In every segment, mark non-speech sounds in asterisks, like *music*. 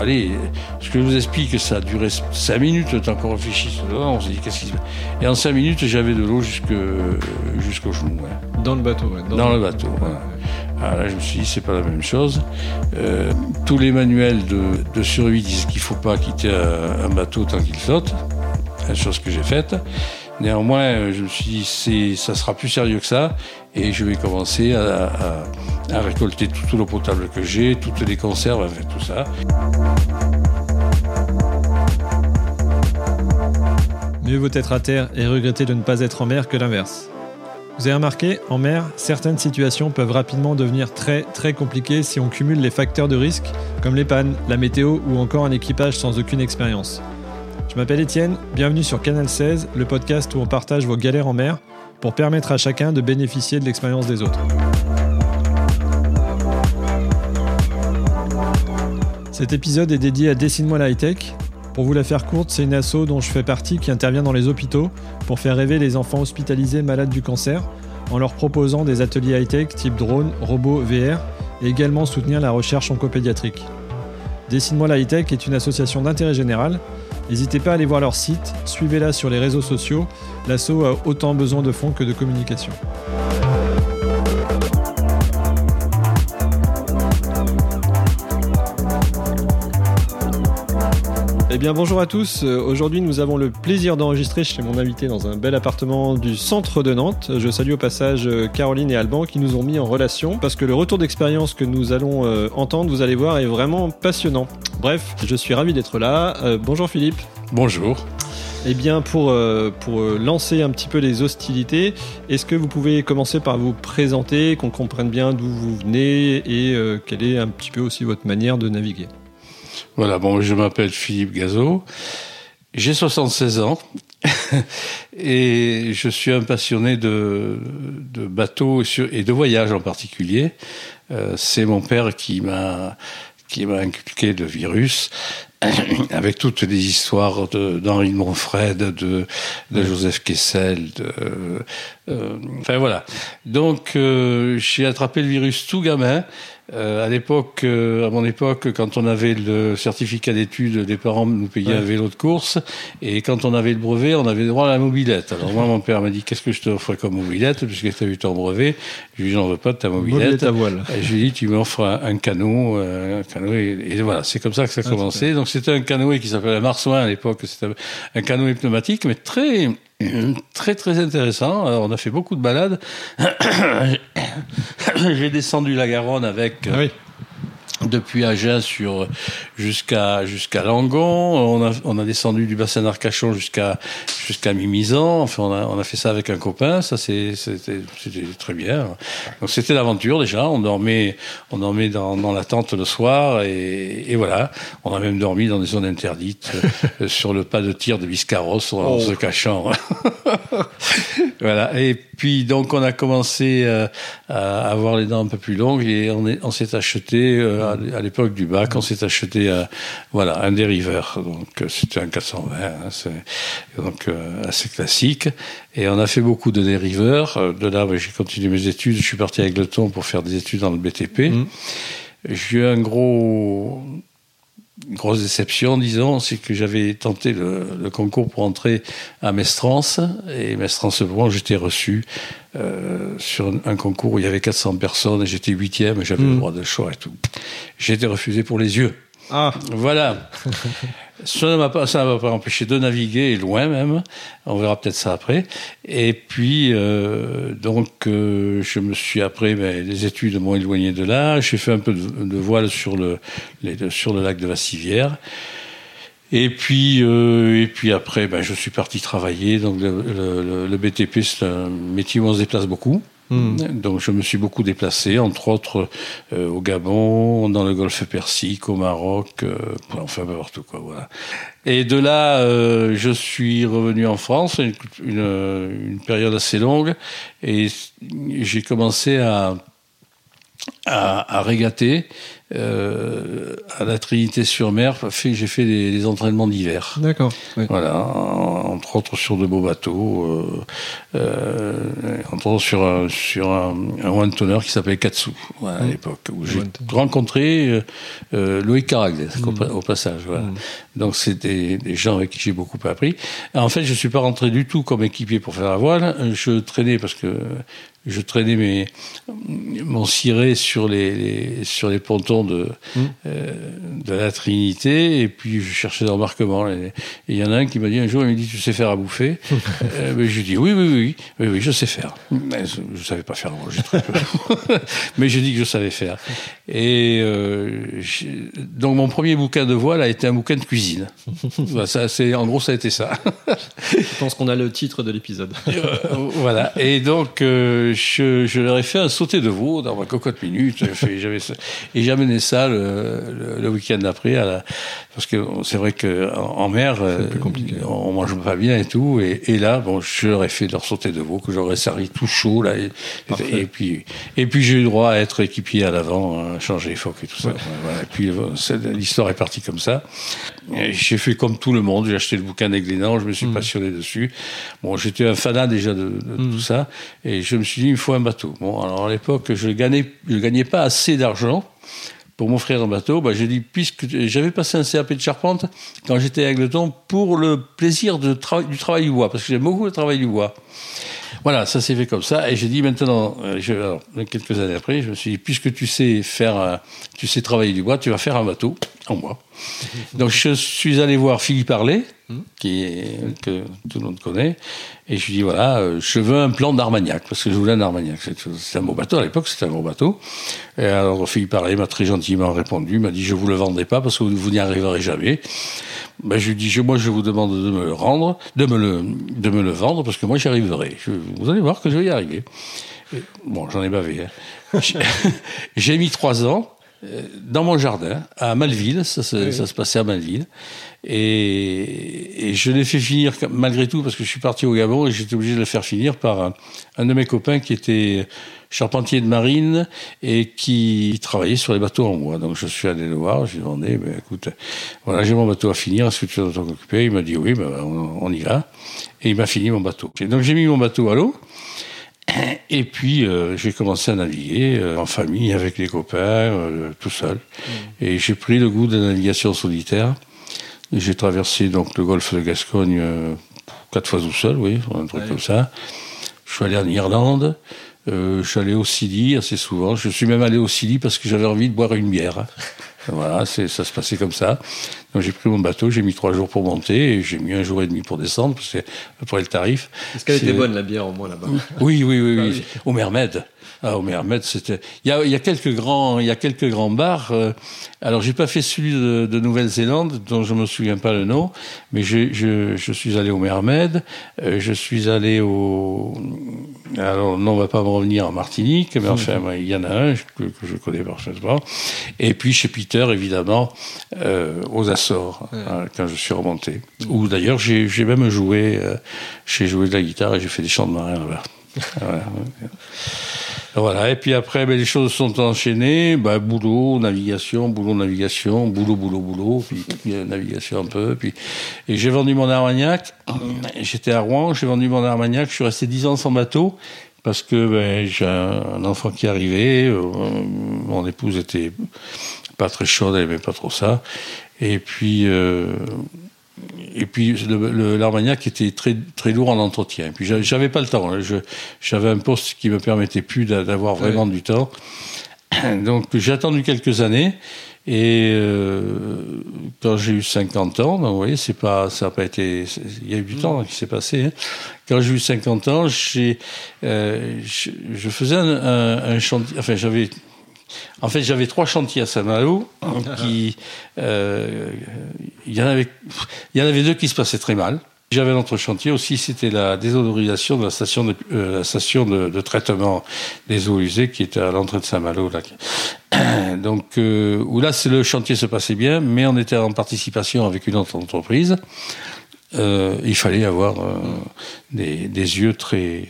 allez, ce que je vous explique, ça a duré 5 minutes, le temps qu'on réfléchisse. On s'est dit, qu'est-ce qui se passe? Et en 5 minutes, j'avais de l'eau jusqu'au genou. Dans le bateau, ouais. Dans, le bateau, alors là, je me suis dit, c'est pas la même chose. Euh, tous les manuels de, de survie disent qu'il faut pas quitter un, bateau tant qu'il flotte, la chose que j'ai faite. Néanmoins, je me suis dit, ça sera plus sérieux que ça, et je vais commencer à, récolter toute l'eau potable que j'ai, toutes les conserves, avec tout ça. Mieux vaut être à terre et regretter de ne pas être en mer que l'inverse. Vous avez remarqué, en mer, certaines situations peuvent rapidement devenir très très compliquées si on cumule les facteurs de risque comme les pannes, la météo ou encore un équipage sans aucune expérience. Je m'appelle Étienne, bienvenue sur Canal 16, le podcast où on partage vos galères en mer pour permettre à chacun de bénéficier de l'expérience des autres. Cet épisode est dédié à Dessine-moi la high-tech, pour vous la faire courte, c'est une asso dont je fais partie qui intervient dans les hôpitaux pour faire rêver les enfants hospitalisés malades du cancer en leur proposant des ateliers high-tech type drone, robot, VR et également soutenir la recherche oncopédiatrique. Dessine-moi la high-tech est une association d'intérêt général. N'hésitez pas à aller voir leur site, suivez-la sur les réseaux sociaux. L'asso a autant besoin de fonds que de communication. Eh bien bonjour à tous, euh, aujourd'hui nous avons le plaisir d'enregistrer chez mon invité dans un bel appartement du centre de Nantes. Je salue au passage euh, Caroline et Alban qui nous ont mis en relation parce que le retour d'expérience que nous allons euh, entendre, vous allez voir, est vraiment passionnant. Bref, je suis ravi d'être là. bonjour Philippe. Bonjour. Eh bien, pour, pour lancer un petit peu les hostilités, est-ce que vous pouvez commencer par vous présenter, qu'on comprenne bien d'où vous venez et quelle est un petit peu aussi votre manière de naviguer? Voilà, bon, je m'appelle Philippe Gazot. J'ai 76 ans *laughs* et je suis un passionné de, de bateaux et de voyages en particulier. Euh, c'est mon père qui m'a inculqué le virus *coughs* avec toutes les histoires d'Henri de, Montfred, de, de Joseph Kessel, de, euh, enfin voilà. Donc euh, j'ai attrapé le virus tout gamin. Euh, à l'époque, euh, à mon époque, quand on avait le certificat d'études, les parents nous payaient un vélo de course, et quand on avait le brevet, on avait droit à la mobilette. Alors moi, mon père m'a dit qu'est-ce que je te offre comme mobilette, puisque tu as eu ton brevet. Je lui ai dit j'en veux pas de ta mobilette. à voile. Et je lui ai dit tu m'offres un, un, canot, euh, un canoë, et, voilà, c'est comme ça que ça a ah, commencé. Donc c'était un canoë qui s'appelait Marsouin à l'époque, c'était un canoë pneumatique, mais très très très intéressant. on a fait beaucoup de balades. *coughs* J'ai descendu la Garonne avec. Ah oui depuis Agen sur jusqu'à jusqu'à Langon. On a, on a descendu du bassin d'Arcachon jusqu'à jusqu'à Mimizan. Enfin, on a, on a fait ça avec un copain. Ça, c'était, très bien. Donc, c'était l'aventure déjà. On dormait, on dormait dans, dans la tente le soir et, et, voilà. On a même dormi dans des zones interdites *laughs* euh, sur le pas de tir de Biscarros en oh. se cachant. *laughs* voilà. Et puis donc, on a commencé euh, à avoir les dents un peu plus longues et on, est, on s'est acheté euh, à, l'époque du bac, on s'est acheté un, voilà, un dériveur. Donc c'était un 420, hein, donc assez classique. Et on a fait beaucoup de dériveurs. De là, j'ai continué mes études. Je suis parti avec le ton pour faire des études dans le BTP. Mmh. J'ai eu un gros grosse déception, disons, c'est que j'avais tenté le, concours pour entrer à Mestrance, et Mestrance, bon, j'étais reçu euh, sur un, concours où il y avait 400 personnes, et j'étais huitième, et j'avais le hmm. droit de choix et tout. J'ai été refusé pour les yeux. Ah. Voilà. *laughs* ça ne m'a pas, pas empêché de naviguer loin même. On verra peut-être ça après. Et puis euh, donc euh, je me suis après, mais les études m'ont éloigné de là. J'ai fait un peu de, voile sur le sur le lac de la. Et puis euh, et puis après, ben, je suis parti travailler. Donc le, le, le BTP, c'est un métier où on se déplace beaucoup. Hmm. Donc je me suis beaucoup déplacé, entre autres euh, au Gabon, dans le Golfe Persique, au Maroc, euh, enfin partout quoi. Voilà. Et de là, euh, je suis revenu en France, une, une, une période assez longue, et j'ai commencé à à, à régater euh, à la Trinité-sur-Mer. J'ai fait des, des entraînements d'hiver. D'accord. oui. Voilà, entre autres sur de beaux bateaux, euh, euh, entre autres sur un, sur un, un one tonner qui s'appelait Katsu voilà, à Mm. l'époque où j'ai rencontré euh, euh, Loïc Caraglès au, Mm. pa- au passage. Voilà. Mm. Donc c'est des, des gens avec qui j'ai beaucoup appris. En fait, je suis pas rentré du tout comme équipier pour faire la voile. Je traînais parce que je traînais mes, mon ciré sur les, les- sur les pontons de, Mm. euh, de la Trinité et puis je cherchais des rembarquements. Et il y en a un qui m'a dit un jour, il m'a dit, tu sais faire à bouffer? *laughs* Euh, ben, Je lui ai dit, oui, oui, oui, oui, oui, je sais faire. Mais je ne savais pas faire, moi, j'ai très peu. *laughs* Mais j'ai dit que je savais faire. Et euh, donc mon premier bouquin de voile a été un bouquin de cuisine. Voilà, *laughs* ça, c'est, en gros, ça a été ça. Je pense qu'on a le titre de l'épisode. Voilà. Et donc, je, je leur ai fait un sauté de veau dans ma cocotte minute. Fait- J'avais. Et j'ai ça le, le, le week-end d'après. Parce que c'est vrai que en, en mer, euh, on mange pas bien et tout. Et, et là, bon, je leur ai fait leur sauté de veau que j'aurais servi tout chaud là. Et, puis, et puis j'ai eu le droit à être équipier à l'avant, à changer les phoques et tout ça. Ouais. Voilà. Et puis euh, l'histoire est partie comme ça. J'ai fait comme tout le monde. J'ai acheté le bouquin des Glénans. Je me suis Mm. passionné dessus. Bon, j'étais un fanat déjà de, de Mm. tout ça. Et je me suis dit, il me faut un bateau. Bon, alors à l'époque, je gagnais, je gagnais pas assez d'argent pour m'offrir un bateau. Bah, j'ai dit, puisque j'avais passé un CAP de charpente quand j'étais à Agleton pour le plaisir du travail du bois, parce que j'aime beaucoup le travail du bois. Voilà, ça s'est fait comme ça. Et j'ai dit maintenant, euh, quelques années après, je me suis dit, puisque tu sais faire, un- tu sais travailler du bois, tu vas faire un bateau en bois. Donc je suis allé voir Philippe Harlet, qui est, que tout le monde connaît, et je lui dis voilà, euh, je veux un plan d'Armagnac parce que je voulais un Armagnac. C'est un beau bateau à l'époque, c'était un gros bateau. Et alors Philippe Harlet m'a très gentiment répondu, m'a dit je vous le vendrai pas parce que vous, n'y arriverez jamais. Ben, je lui dis, je, moi, je vous demande de me le rendre, de me le, de me le vendre, parce que moi, j'y arriverai. Je- vous allez voir que je vais y arriver. Et, bon, j'en ai bavé. hein. *laughs* *laughs* J'ai- mis trois ans dans mon jardin, à Malville, ça, se- Oui. ça se passait à Malville, et, et je l'ai fait finir malgré tout parce que je suis parti au Gabon et j'étais obligé de le faire finir par un, un de mes copains qui était charpentier de marine et qui travaillait sur les bateaux en bois. Donc je suis allé le voir, je lui ai demandé, ben, écoute, voilà, j'ai mon bateau à finir, est-ce que tu vas t'en occuper? Il m'a dit oui, ben, on, on y va. Et il m'a fini mon bateau. Et donc j'ai mis mon bateau à l'eau. *coughs* Et puis euh, j'ai commencé à naviguer euh, en famille avec les copains, euh, tout seul. Et j'ai pris le goût de la navigation solitaire. J'ai traversé donc le golfe de Gascogne euh, quatre fois tout seul, oui, un truc Ouais. comme ça. Je suis allé en Irlande. Euh, je suis allé au Sili assez souvent. Je suis même allé au Sili parce que j'avais envie de boire une bière. Voilà, c'est, ça se passait comme ça. Donc j'ai pris mon bateau, j'ai mis trois jours pour monter et j'ai mis un jour et demi pour descendre, parce que c'est à peu près le tarif. Est-ce qu'elle était bonne la bière au moins là-bas Oui, oui, oui, Ah oui. oui. Au Mermed. Ah, au Mermed, c'était. Il y a, il y a quelques grands, il y a quelques grands bars. euh, alors, j'ai pas fait celui de, de Nouvelle-Zélande, dont je me souviens pas le nom, mais je, je, je suis allé au Mermed. euh, je suis allé au. Alors, non, on va pas me revenir en Martinique, mais enfin, moi, il y en a un que, que je connais parfaitement. Et puis chez Peter, évidemment, euh, aux Açores, hein, quand je suis remonté. Où d'ailleurs, j'ai j'ai même joué, euh, j'ai joué de la guitare et j'ai fait des chants de marin là-bas. *laughs* Voilà. Voilà, et puis après, ben, les choses sont enchaînées, bah, boulot, navigation, boulot, navigation, boulot, boulot, boulot, puis, euh, navigation un peu, puis, et j'ai vendu mon Armagnac, j'étais à Rouen, j'ai vendu mon Armagnac, je suis resté dix ans sans bateau, parce que ben, j'ai un, un enfant qui arrivait, euh, mon épouse était pas très chaude, elle aimait pas trop ça, et puis, euh, et puis l'Armagnac était très très lourd en entretien. Et puis j'a- j'avais pas le temps. hein. J'avais un poste qui me permettait plus d'a- d'avoir vraiment du temps. *clears throat* Donc j'ai attendu quelques années. Et euh, quand j'ai eu 50 ans, donc, vous voyez, c'est pas, ça n'a pas été, il y a eu du temps qui s'est passé. hein. Quand j'ai eu 50 ans, j'ai, euh, je, je faisais un, un, un chantier, enfin j'avais en fait, j'avais trois chantiers à Saint-Malo euh, il y en avait, deux qui se passaient très mal. J'avais un autre chantier aussi, c'était la désodorisation de la station de, euh, de, traitement des eaux usées qui était à l'entrée de Saint-Malo. *coughs* Donc, euh, où là, le chantier se passait bien, mais on était en participation avec une autre entreprise. Il fallait avoir des yeux très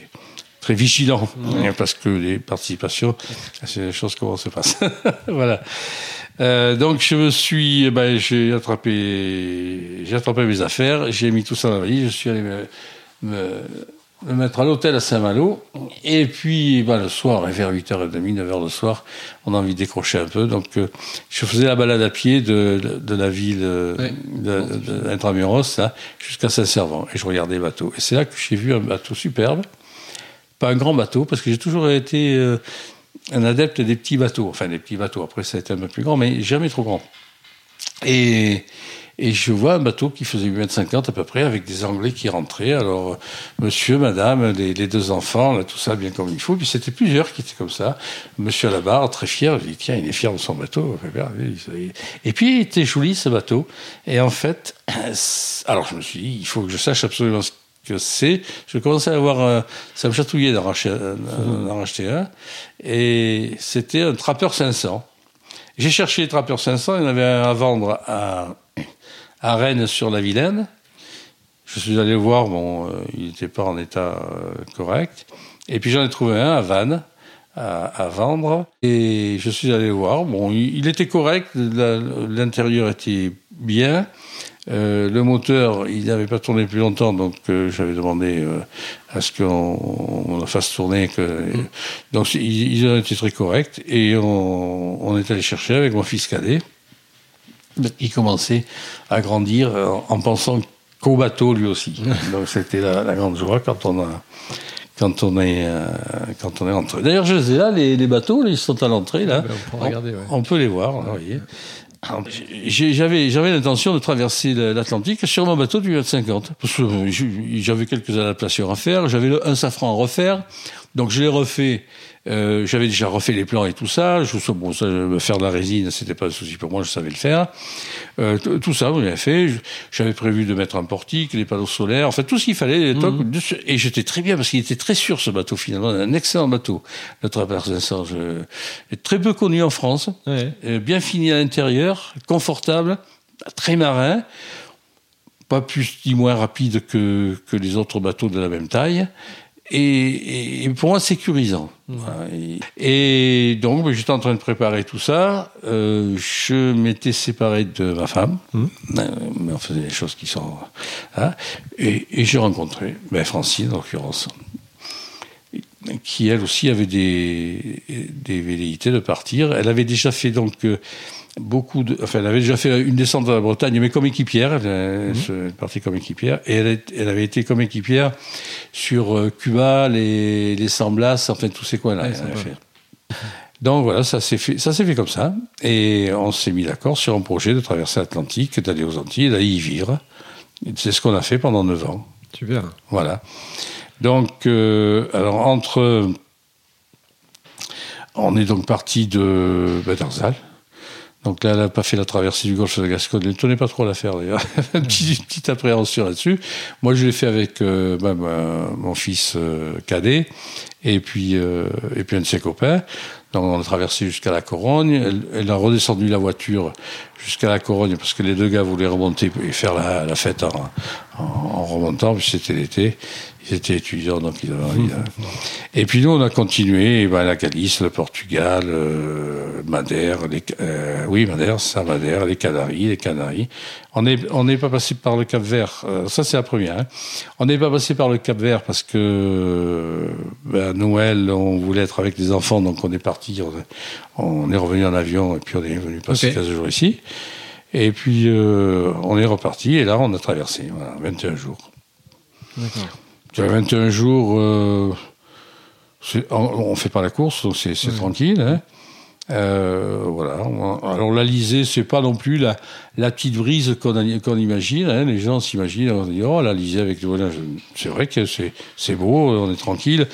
très vigilant, hein, parce que les participations, c'est des choses comment se passent. *laughs* voilà. Euh, donc je me suis, eh ben, j'ai attrapé, j'ai attrapé mes affaires, j'ai mis tout ça dans la valise, je suis allé me, me, me mettre à l'hôtel à Saint-Malo, et puis ben, le soir, vers 8h30, 9h le soir, on a envie de décrocher un peu, donc euh, je faisais la balade à pied de, de, de la ville euh, d'Intramuros, là, jusqu'à Saint-Servant, et je regardais les bateaux. Et c'est là que j'ai vu un bateau superbe, pas un grand bateau, parce que j'ai toujours été euh, un adepte des petits bateaux. Enfin, des petits bateaux. Après, ça a été un peu plus grand, mais jamais trop grand. Et, et je vois un bateau qui faisait 8 mètres 50 à peu près, avec des Anglais qui rentraient. Alors, monsieur, madame, les, deux enfants, tout ça bien comme il faut. Puis c'était plusieurs qui étaient comme ça. Monsieur à la barre, très fier. Je dis, tiens, il est fier de son bateau. Et puis, il était joli, ce bateau. Et en fait, *clears throat* alors je me suis dit, il faut que je sache absolument ce que c'est. Je commençais à avoir, euh, ça me chatouillait euh, d'en racheter un. Et c'était un trappeur 500. J'ai cherché les trappeurs 500, il y en avait un à vendre à, à Rennes sur la Vilaine. Je suis allé voir, bon, euh, il n'était pas en état correct. Et puis j'en ai trouvé un à Vannes à, à vendre. Et je suis allé voir, bon, il, était correct, l'intérieur était bien. Euh, le moteur, il n'avait pas tourné plus longtemps, donc euh, j'avais demandé euh, à ce qu'on on le fasse tourner. Que, Donc ils, ils ont été très corrects et on, on est allé chercher avec mon fils cadet. Il commençait à grandir en, en pensant qu'au bateau lui aussi. *laughs* Donc c'était la, la grande joie quand on a quand on est quand on est rentré. D'ailleurs, je les ai là, les, les bateaux, ils sont à l'entrée là. Ben, on peut regarder, ouais. On peut les voir, là, vous voyez. *coughs* J'avais l'intention de traverser l'Atlantique sur mon bateau du 50 parce que euh, j'avais quelques adaptations à faire. J'avais un safran à refaire, donc je l'ai refait. Euh, j'avais déjà refait les plans et tout ça. Je, bon, ça, me faire de la résine, c'était pas un souci pour moi, je savais le faire. Euh, tout ça, on l'avait fait. J'avais prévu de mettre un portique, les panneaux solaires, enfin tout ce qu'il fallait. dessus. Et j'étais très bien parce qu'il était très sûr ce bateau finalement, un excellent bateau, le Trapper 500. Je, est très peu connu en France, Ouais. euh, bien fini à l'intérieur, confortable, très marin, pas plus ni moins rapide que, que les autres bateaux de la même taille. Et, et- et pour moi sécurisant. Voilà. Et, et donc ben, j'étais en train de préparer tout ça. Euh, je m'étais séparé de ma femme, Euh, mais on faisait des choses qui sont. hein. et et j'ai rencontré ben, Francine en l'occurrence qui elle aussi avait des, des velléités de partir. Elle avait déjà fait donc euh, beaucoup de, enfin elle avait déjà fait une descente dans la Bretagne, mais comme équipière, elle, elle est partie comme équipière, et elle, avait été comme équipière sur euh, Cuba, les, les San Blas, enfin tous ces coins-là. Ouais, fait. Donc voilà, ça s'est fait, ça s'est fait comme ça, et on s'est mis d'accord sur un projet de traverser l'Atlantique, d'aller aux Antilles, d'aller y vivre. C'est ce qu'on a fait pendant neuf ans. Super. Voilà. Donc, euh, alors entre, on est donc parti de ben, d'Arzal. Donc là, elle n'a pas fait la traversée du golfe de Gascogne. Elle ne tenait pas trop à la faire d'ailleurs. *laughs* Une petite, petite appréhension là-dessus. Moi, je l'ai fait avec euh, ben, mon fils euh, cadet et puis euh, et puis un de ses copains. Donc on a traversé jusqu'à la Corogne. Elle, elle a redescendu la voiture jusqu'à la Corogne parce que les deux gars voulaient remonter et faire la, la fête en, en, en remontant, puis c'était l'été. Ils étaient étudiants, donc ils avaient Et puis nous, on a continué, et ben, la Galice, le Portugal, euh, Madère, les, euh, oui, Madère, c'est ça, Madère, les Canaries, les Canaries. On n'est on pas passé par le Cap Vert, euh, ça c'est la première. hein. On n'est pas passé par le Cap Vert parce que ben, à Noël, on voulait être avec les enfants, donc on est parti, on, on est revenu en avion, et puis on est venu passer Ok. 15 jours ici. Et puis on est reparti, et là on a traversé, voilà, 21 jours. D'accord. Tu as 21 jours, euh, on ne fait pas la course, donc c'est c'est tranquille. Hein. Euh, voilà. Alors l'Alizé, c'est pas non plus la, la petite brise qu'on imagine. Hein. Les gens s'imaginent, on dit oh l'Alizé avec le volant. C'est vrai que c'est beau, on est tranquille.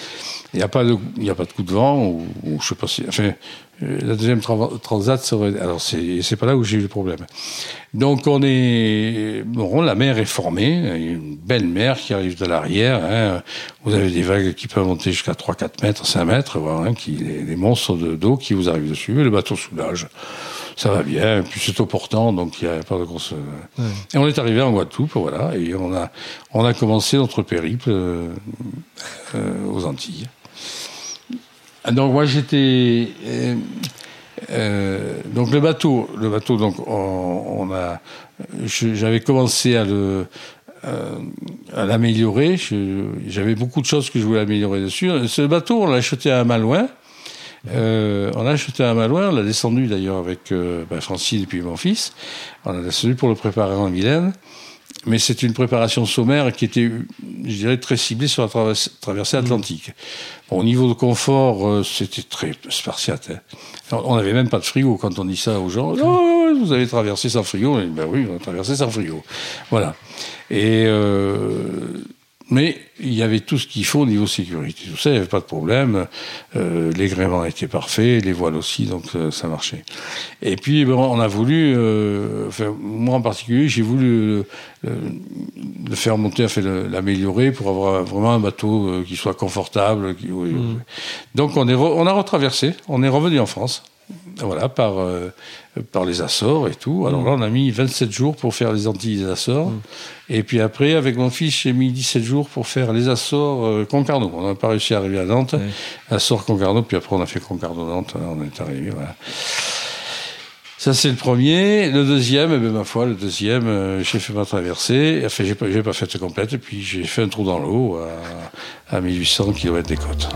Il n'y a pas de il a pas de coup de vent ou, ou je sais pas si. Enfin, la deuxième tra- transat serait. Alors c'est c'est pas là où j'ai eu le problème. Donc on est, bon, la mer est formée, il y a une belle mer qui arrive de l'arrière. hein. Vous avez des vagues qui peuvent monter jusqu'à 3-4 mètres, 5 mètres, voilà, hein, qui, des, monstres de- d'eau qui vous arrivent dessus. Et le bateau soulage. ça va bien. Et puis c'est au portant, donc il n'y a pas de grosse. Ouais. Et on est arrivé en Guadeloupe, voilà, et on a on a commencé notre périple euh, aux Antilles. Donc moi j'étais euh, donc le bateau, le bateau, donc on, on a, j'avais commencé à le euh, à l'améliorer. J'avais beaucoup de choses que je voulais améliorer dessus. Ce bateau, on l'a acheté à Malouin. Euh, on l'a acheté à Malouin, on l'a descendu d'ailleurs avec euh, ben, Francine et puis mon fils. On l'a descendu pour le préparer en Vilaine. Mais c'est une préparation sommaire qui était, je dirais, très ciblée sur la traversée atlantique. Bon, au niveau de confort, euh, c'était très spartiate. Hein. On n'avait même pas de frigo quand on dit ça aux gens. Oh, vous avez traversé sans frigo. ben oui, on a traversé sans frigo. Voilà. Et euh, mais il y avait tout ce qu'il faut au niveau sécurité. Tout ça, il n'y avait pas de problème. Euh, les gréements étaient parfaits, les voiles aussi, donc euh, ça marchait. Et puis, bon, on a voulu, euh, enfin, moi en particulier, j'ai voulu le faire monter, enfin, l'améliorer pour avoir vraiment un bateau qui soit confortable. Qui, mmh. Donc, on, est on a retraversé, on est revenu en France voilà, par, euh, par les Açores et tout. Alors là, on a mis 27 jours pour faire les Antilles des Açores. Mm. Et puis après, avec mon fils, j'ai mis 17 jours pour faire les Açores euh, Concarneau. On n'a pas réussi à arriver à Nantes. Açores Concarneau, puis après on a fait Concarneau-Nantes. On est arrivé, voilà. Ça, c'est le premier. Le deuxième, eh bien, ma foi, le deuxième, euh, j'ai fait ma traversée. Enfin, j'ai pas, pas fait complète. Et puis, j'ai fait un trou dans l'eau à, à 1800 km des côtes.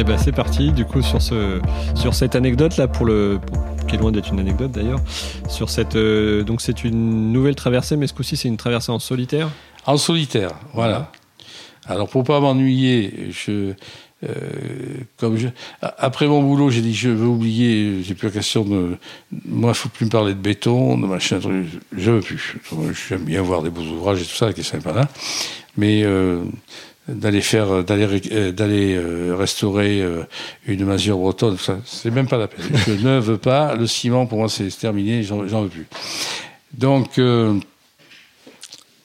Eh ben c'est parti, du coup sur ce sur cette anecdote là pour le qui est loin d'être une anecdote d'ailleurs sur cette euh, donc c'est une nouvelle traversée mais ce coup-ci c'est une traversée en solitaire. En solitaire, voilà. Alors pour pas m'ennuyer, je euh, comme je, après mon boulot, j'ai dit je veux oublier, j'ai plus question de moi, il faut plus me parler de béton, de machin, je veux plus. J'aime bien voir des beaux ouvrages et tout ça qui est sympa là, mais euh, d'aller faire, d'aller, euh, d'aller euh, restaurer euh, une masure bretonne, ça, c'est même pas la peine. Je ne veux pas. Le ciment, pour moi, c'est terminé. J'en, veux plus. Donc, euh,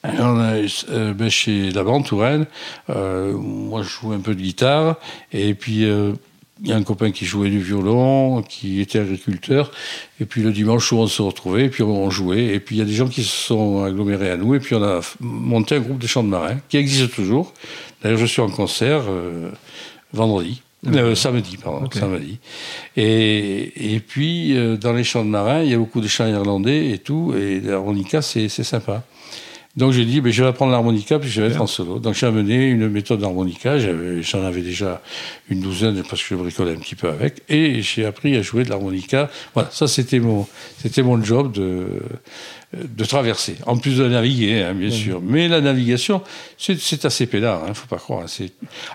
ben chez la bande Touraine, moi je joue un peu de guitare, et puis il y a un copain qui jouait du violon, qui était agriculteur, et puis le dimanche on se retrouvait, et puis on jouait, et puis il y a des gens qui se sont agglomérés à nous, et puis on a monté un groupe de chants de marins, qui existe toujours, D'ailleurs, je suis en concert euh, vendredi. Euh, samedi, pardon, samedi. Et, et puis, euh, dans les chants de marins, il y a beaucoup de chants irlandais et tout, et l'harmonica, c'est sympa. Donc j'ai dit, ben, je vais apprendre l'harmonica, puis je vais être en solo. Donc j'ai amené une méthode d'harmonica, j'en avais déjà une douzaine parce que je bricolais un petit peu avec, et j'ai appris à jouer de l'harmonica. Voilà, ça c'était mon, c'était mon job de, de traverser, en plus de naviguer, hein, bien sûr. Mais la navigation, c'est assez pédard, hein, faut pas croire.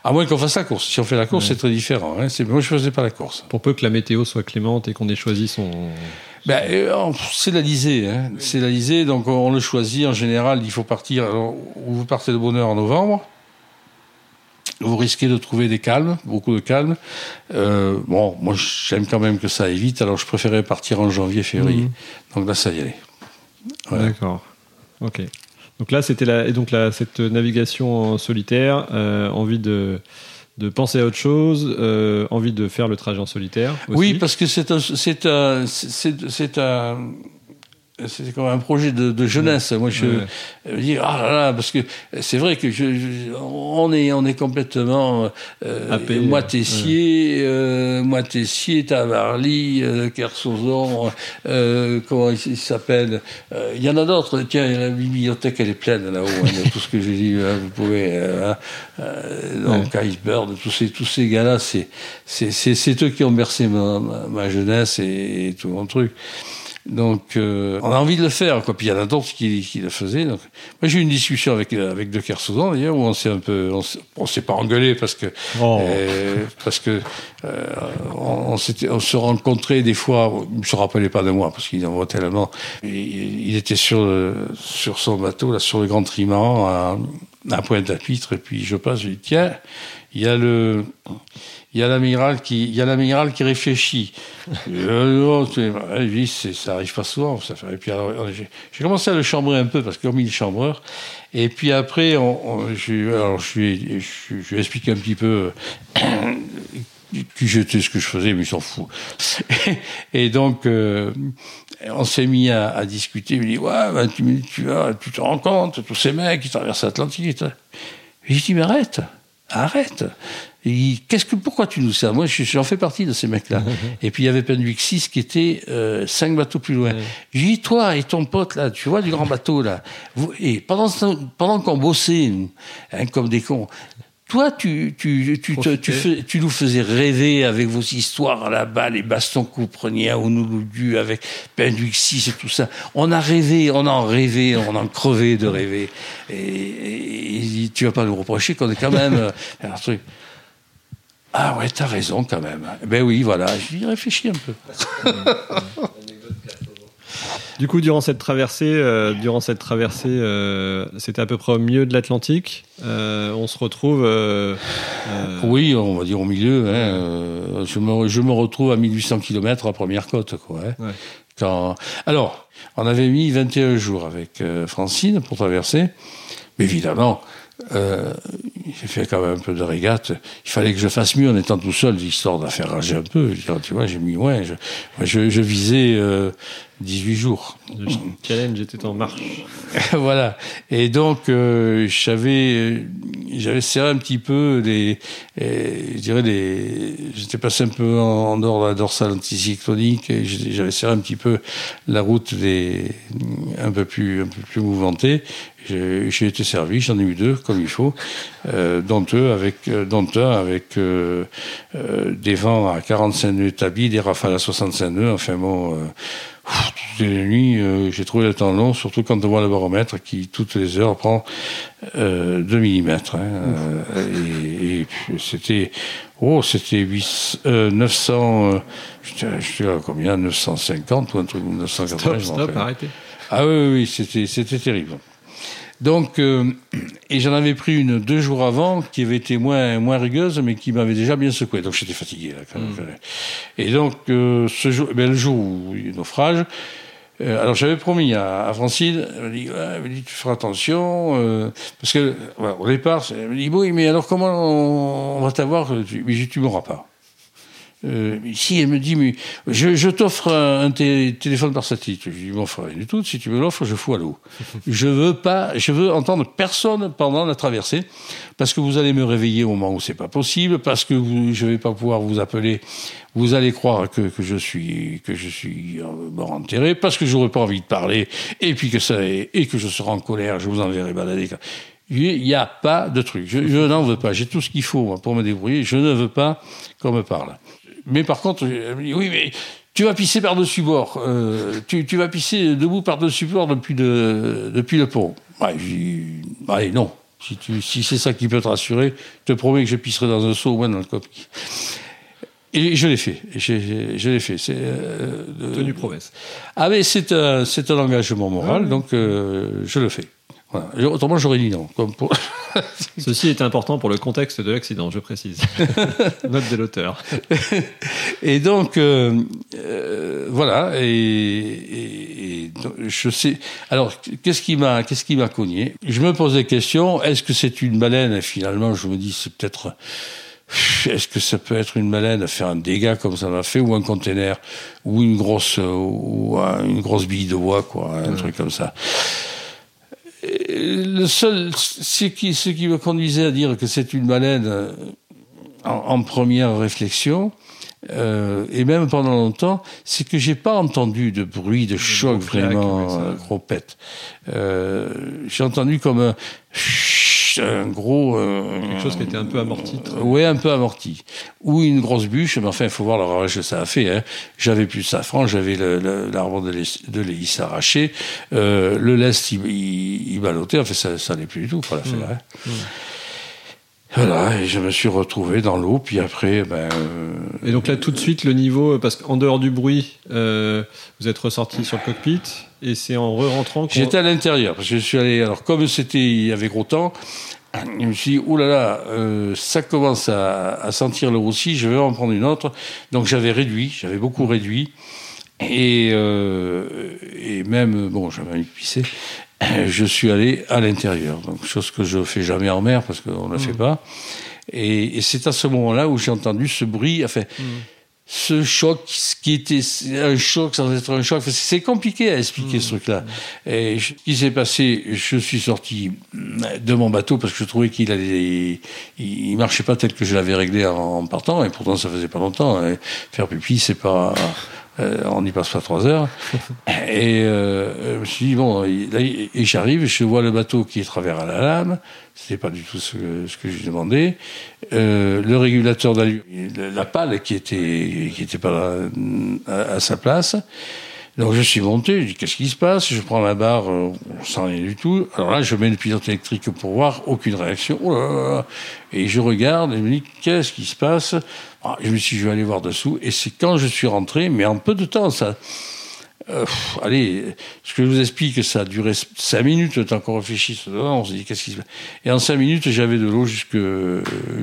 À moins qu'on fasse la course. Si on fait la course, c'est très différent. Hein. Moi, je faisais pas la course. Pour peu que la météo soit clémente et qu'on ait choisi son... Ben, euh, c'est l'Alizé, hein. c'est l'Alizé, donc on le choisit en général. Il faut partir. Alors, vous partez de bonne heure en novembre. Vous risquez de trouver des calmes, beaucoup de calme. Euh, bon, moi j'aime quand même que ça aille vite, alors je préférais partir en janvier, février. Mmh. Donc là, ça y est. D'accord. Ok. Donc là, c'était la, et donc là, cette navigation en solitaire, euh, envie de, de penser à autre chose, euh, envie de faire le trajet en solitaire. Oui, parce que c'est un, c'est un, c'est un, c'est comme un projet de, de jeunesse. Moi, je ouais. dis ah là là, parce que c'est vrai que je, je, on est on est complètement euh, moi Tessier, ouais. euh, moi Tessier, Tavarly, euh, Kersozon, euh, comment il s'appelle euh, Il y en a d'autres. Tiens, la bibliothèque elle est pleine là-haut hein, tout ce que j'ai dit. Hein, vous pouvez euh, euh, donc ouais. Iceberg, tous ces tous ces gars-là, c'est c'est c'est eux qui ont bercé ma, ma, ma jeunesse et, et tout mon truc. Donc, euh, on a envie de le faire, quoi. Puis il y en a d'autres qui, qui, le faisaient. Donc, moi, j'ai eu une discussion avec avec De Kersauzon d'ailleurs où on s'est un peu, on s'est pas engueulé parce que oh. euh, parce que euh, on, on, on, se rencontrait des fois. Il ne se rappelait pas de moi parce qu'il en voit tellement. Il, il, était sur le, sur son bateau là, sur le Grand Triman à, à Pointe-à-Pitre, et puis je passe, je dis, tiens, il y a le, il y a l'amiral qui, il y a l'amiral qui réfléchit. euh, non, ça arrive pas souvent. Et puis j'ai commencé à le chambrer un peu parce que comme il est chambreur. Et puis après, je, alors je lui, je, lui ai expliqué un petit peu *coughs* qui j'étais, ce que je faisais, mais il s'en fout. *laughs* Et donc, euh, on s'est mis à, discuter. Il me dit, ouais, tu te rends compte, tous ces mecs qui traversent l'Atlantique. J'ai dit, mais arrête, arrête. Qu'est-ce que, pourquoi tu nous sers? Moi, j'en fais partie de ces mecs-là. *laughs* et puis, il y avait Penduic 6 qui était euh, cinq bateaux plus loin. J'ai dit, toi et ton pote, là, tu vois, du grand bateau, là. Vous, et pendant, pendant qu'on bossait, hein, comme des cons, toi, tu, tu, tu, tu, tu, fais, tu, nous faisais rêver avec vos histoires là-bas, les bastons que vous preniez à Honolulu avec Penduic 6 et tout ça. On a rêvé, on en rêvé, on en crevait de rêver. Et, et, et tu vas pas nous reprocher qu'on est quand même euh, un truc. Ah ouais, t'as raison quand même. Ben oui, voilà, j'y réfléchis un peu. Du coup, durant cette traversée, euh, durant cette traversée, euh, c'était à peu près au milieu de l'Atlantique. Euh, on se retrouve. Oui, on va dire au milieu. Hein, je, me, je, me, retrouve à 1800 km à première côte, quoi. Hein, ouais. Quand... Alors, on avait mis 21 jours avec Francine pour traverser, mais évidemment. Euh, j'ai fait quand même un peu de régate. Il fallait que je fasse mieux en étant tout seul, histoire d'en faire rager un peu. Tu vois, j'ai mis ouais, je, je, je visais euh, 18 jours. Le challenge était en marche. *laughs* voilà. Et donc, euh, j'avais, j'avais serré un petit peu les, je dirais les, j'étais passé un peu en, dehors de la dorsale anticyclonique et j'avais serré un petit peu la route des, un peu plus, un peu plus mouvementée. J'ai été servi, j'en ai eu deux comme il faut, euh, dont deux avec, euh, dont un avec euh, euh, des vents à 45 nœuds établis, des rafales à 65 nœuds. Enfin bon, euh, toutes les nuits, euh, j'ai trouvé le temps long, surtout quand on voit le baromètre qui toutes les heures prend 2 mm. Hein, et, et c'était, oh, c'était 900, je sais pas combien, 950 ou un truc 980. Stop, stop, arrêtez. Ah oui, oui, c'était, c'était terrible. Donc, euh, et j'en avais pris une deux jours avant qui avait été moins, moins rigueuse, mais qui m'avait déjà bien secoué. Donc j'étais fatigué. Là, quand même. Mmh. Et donc, euh, ce jour, ben, le jour où il y a eu naufrage, euh, alors j'avais promis à, à Francine, elle m'a dit, elle dit, tu feras attention, euh, parce que voilà, au départ, elle m'a dit, oui, mais alors comment on, on va t'avoir Mais tu m'auras pas. Euh, si elle me dit, mais je, je t'offre un, téléphone par satellite, je lui m'offre rien du tout. Si tu me l'offres, je fous à l'eau. *laughs* je veux pas, je veux entendre personne pendant la traversée, parce que vous allez me réveiller au moment où c'est pas possible, parce que vous, je vais pas pouvoir vous appeler. Vous allez croire que, que je suis que je suis mort enterré, parce que j'aurais pas envie de parler, et puis que ça et que je serai en colère, je vous enverrai balader. Il n'y a pas de truc. Je, je n'en veux pas. J'ai tout ce qu'il faut pour me débrouiller. Je ne veux pas qu'on me parle. Mais par contre, elle me dit, oui, mais tu vas pisser par-dessus bord. Euh, tu, tu, vas pisser debout par-dessus bord depuis le, depuis le pont. Ouais, allez, non. Si, c'est ça qui peut te rassurer, je te promets que je pisserai dans un seau au moins dans le copier. Et je l'ai fait. Je, je, je l'ai fait. C'est euh, Tenu promesse. Ah mais c'est un, c'est un engagement moral, ah, donc euh, je le fais. Voilà. Autrement, j'aurais dit non. Comme pour... *laughs* Ceci est important pour le contexte de l'accident, je précise. *laughs* Note de l'auteur. Et donc, euh, euh, voilà. Et, et, et, je sais. Alors, qu'est-ce qui m'a, qu'est-ce qui m'a cogné? Je me pose des questions. Est-ce que c'est une baleine? Et finalement, je me dis, c'est peut-être. Est-ce que ça peut être une baleine à faire un dégât comme ça m'a fait, ou un container, ou une grosse, ou une grosse bille de bois, quoi, un truc comme ça le seul, ce qui, ce qui me conduisait à dire que c'est une baleine en, en première réflexion, euh, et même pendant longtemps, c'est que j'ai pas entendu de bruit de choc vraiment euh, gros pète. Euh, j'ai entendu comme un, un gros euh, quelque chose qui était un peu amorti. Oui, un peu amorti. Ou une grosse bûche, mais enfin, il faut voir le ravage que ça a fait. Hein. J'avais plus de safran, j'avais l'arbre de l'hélice arraché, euh, le lest il, il, il ballottait, enfin ça, ça n'est plus du tout pour la faire. Mmh. Hein. Mmh. Voilà, et je me suis retrouvé dans l'eau, puis après, ben. euh, Et donc là, tout de suite, le niveau, parce qu'en dehors du bruit, euh, vous êtes ressorti sur le cockpit, et c'est en re-rentrant qu'on... J'étais à l'intérieur, parce que je suis allé. Alors, comme c'était, il y avait gros temps, je me suis dit, oh là là, euh, ça commence à, à sentir le roussi, je vais en prendre une autre. Donc, j'avais réduit, j'avais beaucoup réduit. Et, euh, et même, bon, j'avais envie de pisser, *coughs* je suis allé à l'intérieur. Donc, chose que je fais jamais en mer, parce qu'on ne la fait pas. Et, et c'est à ce moment-là où j'ai entendu ce bruit, enfin, ce choc, ce qui était un choc sans être un choc. Enfin, C'est compliqué à expliquer ce truc-là. Et je- ce qui s'est passé, je suis sorti de mon bateau parce que je trouvais qu'il allait, il, il marchait pas tel que je l'avais réglé en, en partant. Et pourtant, ça faisait pas longtemps. Et faire pipi, c'est pas, euh, on n'y passe pas trois heures. *laughs* Et euh, je me suis dit, bon, là, et j'arrive, je vois le bateau qui est travers à la lame, c'était pas du tout ce, que- ce que je demandais. Euh, le régulateur d'allure, la pale qui était, qui était pas à, à sa place. Donc je suis monté, je dis qu'est-ce qui se passe? Je prends la barre, euh, sans rien du tout. Alors là, je mets le pilote électrique pour voir, aucune réaction. Oh là là là. Et je regarde et je me dis qu'est-ce qui se passe? Ah, Je me suis dit, je vais aller voir dessous. Et c'est quand je suis rentré, mais en peu de temps, ça. Euh, allez, ce que je vous explique, ça a duré cinq minutes, le temps qu'on réfléchisse dedans, on se dit qu'est-ce qui se passe? Et en cinq minutes, j'avais de l'eau jusque,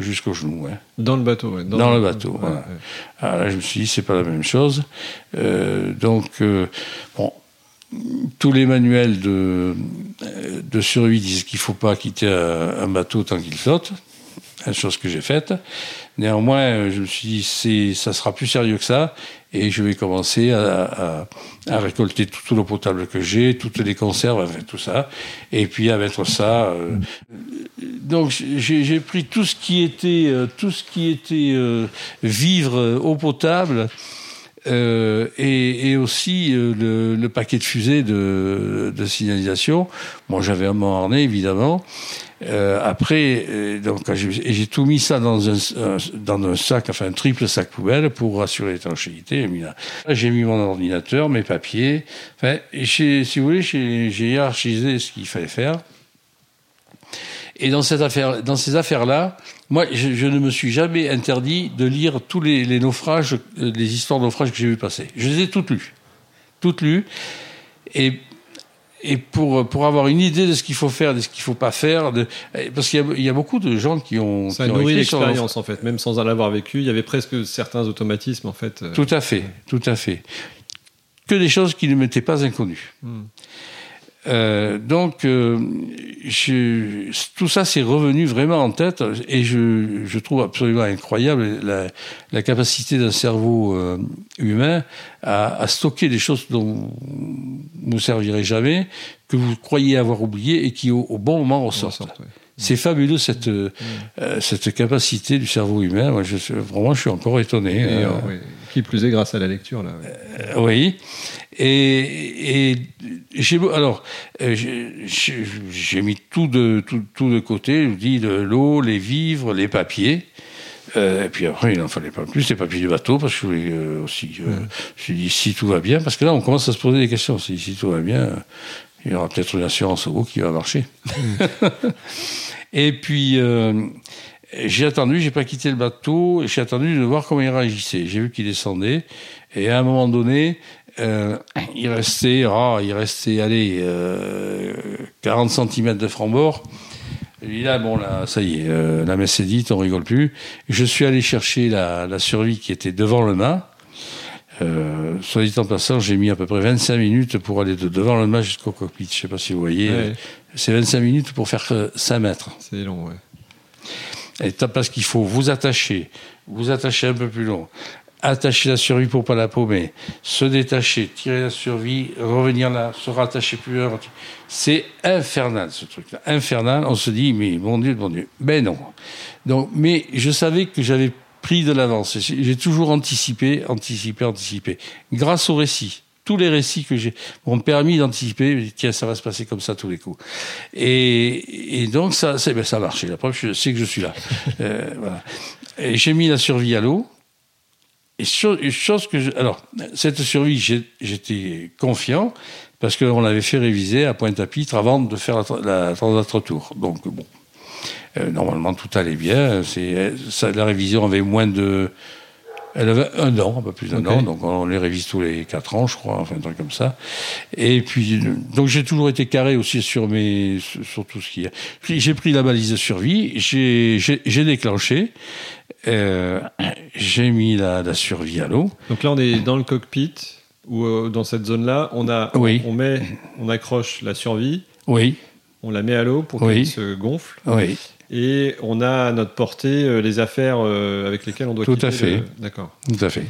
jusqu'au genou. hein. Dans le bateau, ouais. Dans le bateau, ouais, voilà. ouais. Ah, là, je me suis dit, c'est pas la même chose. Euh, donc, euh, bon, tous les manuels de, euh, de survie disent qu'il faut pas quitter un, un bateau tant qu'il flotte. Une chose que j'ai faite. Néanmoins, euh, je me suis dit, c'est, ça sera plus sérieux que ça, et je vais commencer à, à, à récolter toute l'eau potable que j'ai, toutes les conserves, enfin, tout ça, et puis à mettre ça. euh, donc j'ai pris tout ce qui était euh, tout ce qui était euh, vivre euh, eau potable euh, et, et aussi euh, le, le paquet de fusées de, de signalisation. Bon, j'avais un harnais évidemment. Euh, après, euh, donc j'ai tout mis ça dans un, un- dans un sac, enfin un triple sac poubelle pour assurer l'étanchéité. J'ai mis mon ordinateur, mes papiers. Enfin, si vous voulez, j'ai hiérarchisé ce qu'il fallait faire. Et dans cette affaire, dans ces affaires-là, moi, je, ne me suis jamais interdit de lire tous les, naufrages, euh, les histoires de naufrages que j'ai vu passer. Je les ai toutes lues, toutes lues. Et et pour pour avoir une idée de ce qu'il faut faire, de ce qu'il faut pas faire, de, parce qu'il y a, il y a beaucoup de gens qui ont Ça qui nourrit l'expérience, en fait, même sans en avoir vécu. Il y avait presque certains automatismes, en fait. euh, Tout à fait, tout à fait. Que des choses qui ne m'étaient pas inconnues. Hmm. Euh, donc, euh, je- tout ça s'est revenu vraiment en tête et je, je trouve absolument incroyable la, la capacité d'un cerveau euh, humain à, à stocker des choses dont vous ne servirez jamais, que vous croyez avoir oublié et qui au, au bon moment en ressortent. ouais. C'est fabuleux cette, euh, cette capacité du cerveau humain. Moi, je, vraiment, je suis encore étonné. Et, ouais. Qui plus est grâce à la lecture, là. ouais. euh, oui. Et, et j'ai alors euh, j'ai- mis tout de tout, tout de côté. Je vous dis de l'eau, les vivres, les papiers. Euh, et puis après, il n'en fallait pas plus les papiers du bateau parce que je voulais euh, aussi. Euh, Je me suis dit si tout va bien, parce que là, on commence à se poser des questions. Si, si tout va bien, il y aura peut-être une assurance au qui va marcher. *laughs* et puis. Euh, j'ai attendu, j'ai pas quitté le bateau, j'ai attendu de voir comment il réagissait. J'ai vu qu'il descendait, et à un moment donné, euh, il restait, ah, il restait, allez, euh, 40 cm de franc-bord. Et là, bon, là, ça y est, euh, la messe est dite, on rigole plus. Je suis allé chercher la, la survie qui était devant le mât. Euh, soit dit en passant, j'ai mis à peu près 25 minutes pour aller de devant le mât jusqu'au cockpit. Je sais pas si vous voyez. Ouais. C'est 25 minutes pour faire euh, 5 mètres. C'est long, ouais. Et parce qu'il faut vous attacher, vous attacher un peu plus long, attacher la survie pour pas la paumer, se détacher, tirer la survie, revenir là, se rattacher plus loin. C'est infernal ce truc-là, infernal. On se dit mais mon Dieu, mon Dieu, ben non. Donc, mais je savais que j'avais pris de l'avance. J'ai toujours anticipé, anticipé, anticipé, grâce au récit. Tous les récits que j'ai m'ont permis d'anticiper, tiens, ça va se passer comme ça tous les coups. Et, donc, ça, c'est- ben, ça a marché. La preuve, sais que je suis là. Euh. Et j'ai mis la survie à l'eau. Et chose que je, alors, cette survie, j'étais confiant parce qu'on l'avait fait réviser à Pointe-à-Pitre avant de faire la, la, la retour. Donc, bon. Euh, normalement, tout allait bien. C'est, la révision avait moins de. Elle avait un an, un peu plus d'un an, donc on les révise tous les quatre ans, je crois, enfin un truc comme ça. Et puis, donc j'ai toujours été carré aussi sur mes, sur tout ce qui est. Puis j'ai pris la balise de survie, j'ai, déclenché, euh, j'ai mis la, la survie à l'eau. Donc là, on est dans le cockpit ou euh, dans cette zone-là, on a, Oui. on met, on accroche la survie, Oui, on la met à l'eau pour Oui. qu'elle se gonfle, oui. Et on a à notre portée euh, les affaires euh, avec lesquelles on doit Tout à fait. le- D'accord. Tout à fait.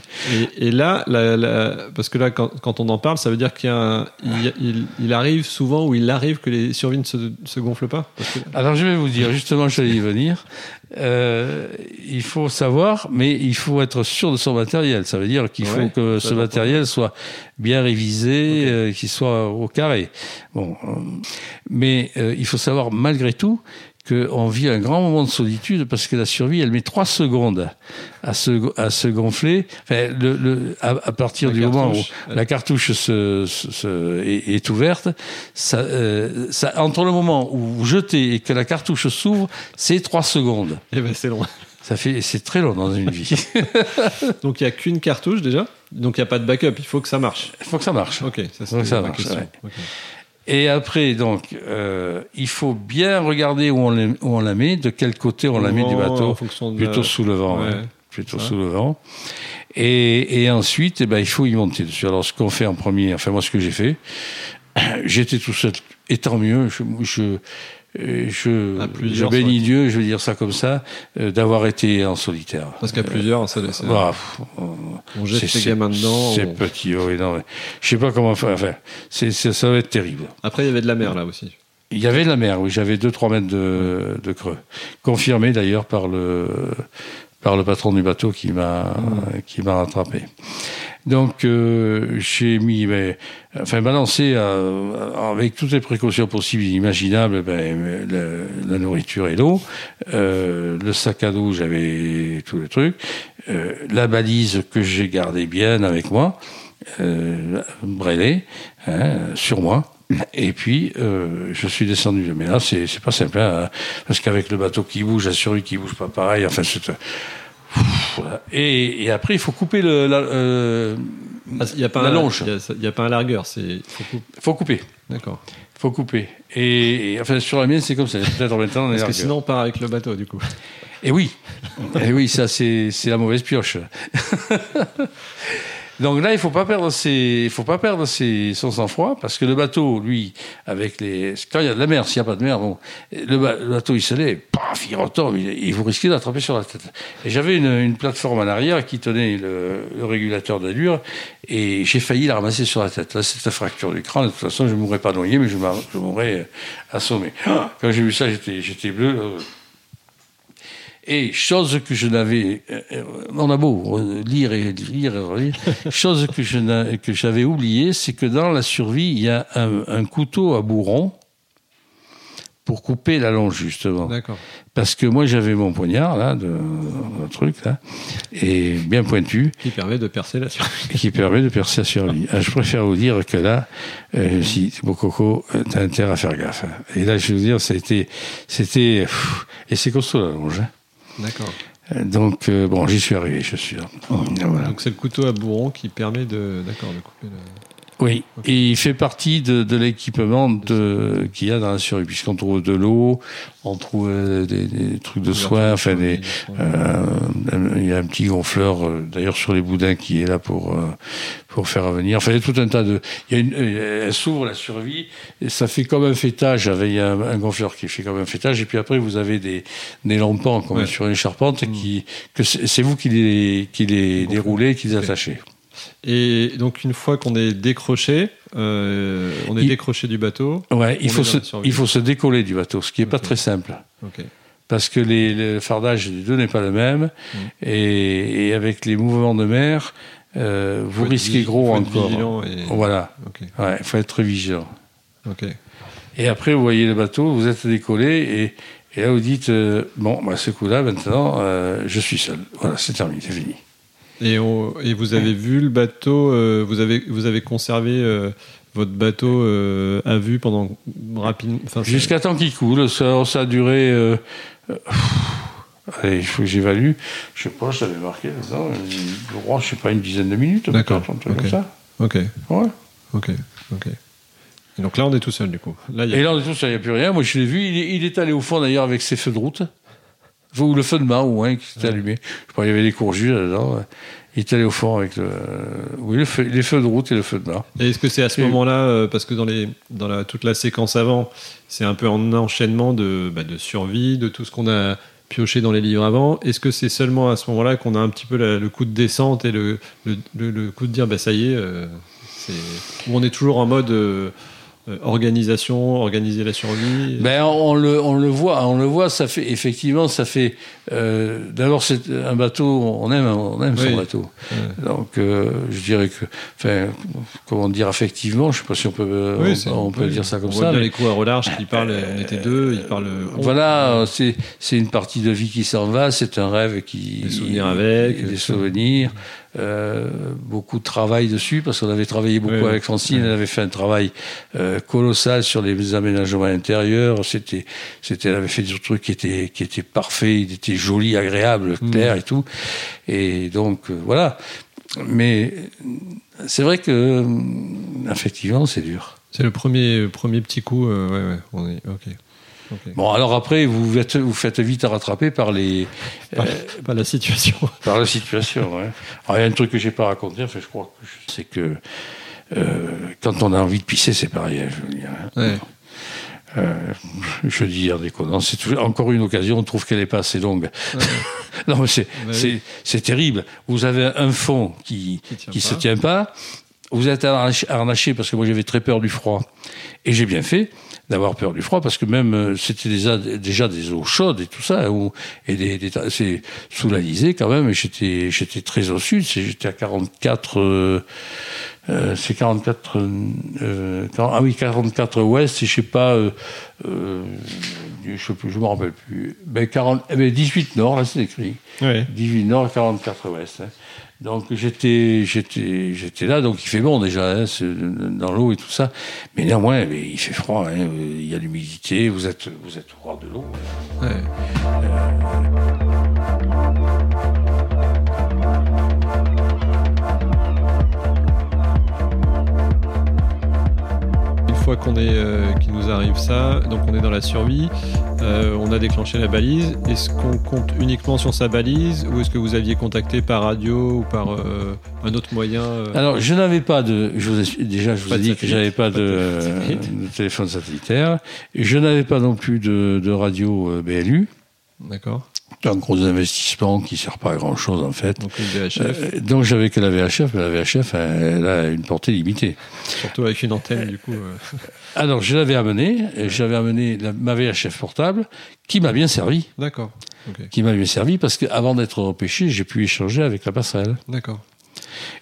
Et, et là, la- la- parce que là, quand, quand on en parle, ça veut dire qu'il y a un- il, il- il arrive souvent ou il arrive que les survies ne se, se gonflent pas? Que- Alors je vais vous dire, justement, j'allais y venir. Euh, il faut savoir, mais il faut être sûr de son matériel. Ça veut dire qu'il Ouais, faut que ce matériel soit bien révisé, euh, qu'il soit au carré. Bon, euh, mais euh, il faut savoir malgré tout qu'on vit un grand moment de solitude parce que la survie, elle met trois secondes à se, à se gonfler. Enfin, le, le, à, à partir La du moment où la cartouche se, se- se- est, est ouverte, ça, euh, ça, entre le moment où vous jetez et que la cartouche s'ouvre, c'est trois secondes. Eh ben, c'est long. Ça fait, c'est très long dans une vie. *laughs* Donc il n'y a qu'une cartouche déjà. Donc il n'y a pas de backup. Il faut que ça marche. Il faut que ça marche. Ok, ça Donc, marche, ouais. Et après, donc, euh, il faut bien regarder où on, la- où on la met, de quel côté on la met du bateau. Plutôt sous le vent. Ouais. ouais. Plutôt sous le vent. Et, et ensuite, eh ben, il faut y monter dessus. Alors, ce qu'on fait en premier, enfin, moi, ce que j'ai fait, *clears throat* j'étais tout seul. Et tant mieux, je, je, je, bénis Dieu, je vais dire ça comme ça, euh, d'avoir été en solitaire. Parce qu'à plusieurs, ça, Voilà, pff, on jette c'est- les gamins dedans. C'est on- petit, oui, non, mais je sais pas comment faire. Enfin, c'est, c'est- ça va être terrible. Après, il y avait de la mer là aussi. Il y avait de la mer, oui, j'avais 2-3 mètres de, de creux. Confirmé d'ailleurs par le, par le patron du bateau qui m'a, qui m'a rattrapé. Donc, euh, j'ai mis, ben, enfin, balancé euh, avec toutes les précautions possibles et imaginables, ben, le- la nourriture et l'eau. Euh, le sac à dos, j'avais tous les trucs. Euh, la balise que j'ai gardée bien avec moi, euh, brêlée, hein, sur moi. Et puis, euh, je suis descendu. Mais là, c'est pas simple, hein, parce qu'avec le bateau qui bouge, la survie qui bouge pas pareil, enfin, c'est... Voilà. Et, et après, il faut couper le, la, euh, Ah, Il n'y a pas la un longe. Il y a- il pas un largueur. C'est. il faut couper. faut couper. D'accord. faut couper. Et, et, enfin, sur la mienne, c'est comme ça. Peut-être en même temps, Parce que sinon, on part avec le bateau du coup. Et oui, et oui, ça c'est la mauvaise pioche. *laughs* Donc là, il faut pas perdre ses, il faut pas perdre ses, son sang-froid parce que le bateau, lui, avec les, quand il y a de la mer, s'il n'y a pas de mer, bon, le, ba- le bateau il se lève, paf, il retombe, il, vous risquez d'attraper sur la tête. Et j'avais une, une plateforme en arrière qui tenait le, le régulateur d'allure et j'ai failli la ramasser sur la tête. Là, c'était fracture du crâne. De toute façon, je mourrais pas noyé, mais je, je mourrais euh, assommé. Quand j'ai vu ça, j'étais, j'étais bleu. là. Et chose que je n'avais, euh, on a beau euh, lire et lire et relire, *laughs* chose que je que j'avais oublié, c'est que dans la survie, il y a un, un couteau à bourron pour couper la longe justement. D'accord. Parce que moi j'avais mon poignard là, de, un truc là, et bien pointu, Qui permet de percer la survie. qui permet de percer la survie. *laughs* Ah, je préfère vous dire que là, euh, si mon coco, euh, t'as intérêt à faire gaffe. hein. Et là, je vais vous dire, c'était, pff, et c'est costaud la longe. hein. D'accord. Euh, Donc, euh, bon, j'y suis arrivé, je suis là. Voilà. Donc c'est le couteau à bourron qui permet de, d'accord, de couper le. Oui, et il fait partie de, de l'équipement qu'il y a dans la survie, puisqu'on trouve de l'eau, on trouve des, des trucs de soins, enfin, des, euh, il y a un petit gonfleur, euh, d'ailleurs sur les boudins, qui est là pour, euh, pour faire revenir. Enfin, il y a tout un tas de. Il y a une, euh, elle s'ouvre la survie, et ça fait comme un fêtage, avec il y a un, un gonfleur qui fait comme un fêtage, et puis après, vous avez des, des lampants, comme Ouais. sur une charpente, qui, que c'est c'est vous qui les, qui les déroulez, qui les attachez. Et donc une fois qu'on est décroché, euh, on est Il- décroché du bateau. Ouais, il faut, se, il faut se décoller du bateau, ce qui n'est pas très simple. Ok. Parce que les, le fardage des deux n'est pas le même. Et, et avec les mouvements de mer, euh, vous risquez gros encore. et- Voilà, Ok. ouais, il faut être vigilant. Et après, vous voyez le bateau, vous êtes décollé, et, et là, vous dites, euh, bon, bah, ce coup-là, maintenant, je suis seul. Voilà, c'est terminé, c'est fini. Et, on- et vous avez vu le bateau, euh, vous, avez, vous avez conservé euh, votre bateau euh, à vue pendant rapidement. Jusqu'à temps qu'il coule, ça, ça a duré. allez, il faut que j'évalue. Je sais pas, je l'avais marqué là-dedans. Je crois, je sais pas, une dizaine de minutes. D'accord, truc ok. comme ça. Ok, Ouais. ok, ok. Et donc là, on est tout seul du coup. Là, il y a- Et là, on est tous, il n'y a plus rien. Moi, je l'ai vu. Il est, il est allé au fond d'ailleurs avec ses feux de route. Ou le feu de main, au moins, qui s'était allumé. Je crois qu'il y avait des courgis là-dedans. Il est allé au fond avec le, oui, le feu- les feux de route et le feu de main. Et est-ce que c'est à ce Et- moment-là, euh, parce que dans, les, dans la, toute la séquence avant, c'est un peu en enchaînement de, bah, de survie, de tout ce qu'on a pioché dans les livres avant, est-ce que c'est seulement à ce moment-là qu'on a un petit peu la- le coup de descente et le, le, le- le coup de dire, bah, ça y est, euh, c'est- ou on est toujours en mode euh, organisation, organiser la survie Ben, on le, on le voit, on le voit. Ça fait effectivement, ça fait. euh, D'abord, c'est un bateau. On aime, on aime son bateau. Ouais. Donc, euh, je dirais que, enfin, comment dire affectivement, je sais pas si on peut, euh, Oui, on- peut oui. dire ça comme on voit ça. bien mais- les coups à relâche qui parlent, on était deux, ils parlent. Voilà, c'est c'est une partie de vie qui s'en va, c'est un rêve qui Des souvenirs avec, des souvenirs, euh, beaucoup de travail dessus parce qu'on avait travaillé beaucoup Oui, avec Francine, elle avait fait un travail euh, colossal sur les aménagements intérieurs, c'était c'était elle avait fait des trucs qui étaient qui étaient parfaits, il était joli, agréable, Mm. clair et tout, et donc euh, voilà. Mais c'est vrai que effectivement c'est dur. C'est le premier, premier petit coup. ouais, ouais, on est ok. Bon, alors après, vous êtes, vous faites vite à rattraper par les, euh, pas la situation. *laughs* par la situation. Ouais. Alors, il y a un truc que j'ai pas raconté, enfin, je crois que c'est que euh, quand on a envie de pisser, c'est pareil. hein, je veux dire. hein. Ouais. Euh, je dis en déconnant, c'est encore une occasion, on trouve qu'elle est pas assez longue. *laughs* non, mais c'est, Bah oui. c'est, terrible. Vous avez un fond qui, Qui tient qui se tient pas. Vous êtes harnaché, harnaché parce que moi j'avais très peur du froid. Et j'ai bien fait d'avoir peur du froid parce que même euh, c'était déjà, déjà des eaux chaudes et tout ça, et des, des, c'est sous l'Alizé quand même, et j'étais, j'étais très au sud, j'étais à 44, euh, euh, c'est 44, euh, 40 ah oui, 44 ouest, et je sais pas, je sais plus, je me rappelle plus, ben 40, eh ben 18 nord, là c'est écrit. Ouais. 18 nord et 44 ouest. hein. Donc j'étais j'étais j'étais là, donc il fait bon déjà hein, dans l'eau et tout ça, mais néanmoins il fait froid, hein, il y a l'humidité, vous êtes vous êtes au bord de l'eau. Ouais. Une fois qu'on est, euh, qu'il nous arrive ça, donc on est dans la survie, euh, on a déclenché la balise. Est-ce qu'on compte uniquement sur sa balise ou est-ce que vous aviez contacté par radio ou par euh, un autre moyen euh, Alors je n'avais pas de, je vous ai- déjà je vous ai dit que j'avais pas, pas de téléphone satellitaire, je n'avais pas non plus de, de radio BLU, D'accord. Un gros investissement qui sert pas à grand chose en fait. Donc Euh, donc j'avais que la VHF, mais la VHF elle a une portée limitée. surtout avec une antenne du coup. euh. Alors, je l'avais amené, j'avais amené la- ma VHF portable, qui m'a bien servi. D'accord. Qui m'a bien servi parce qu'avant d'être repêché, j'ai pu échanger avec la passerelle. D'accord.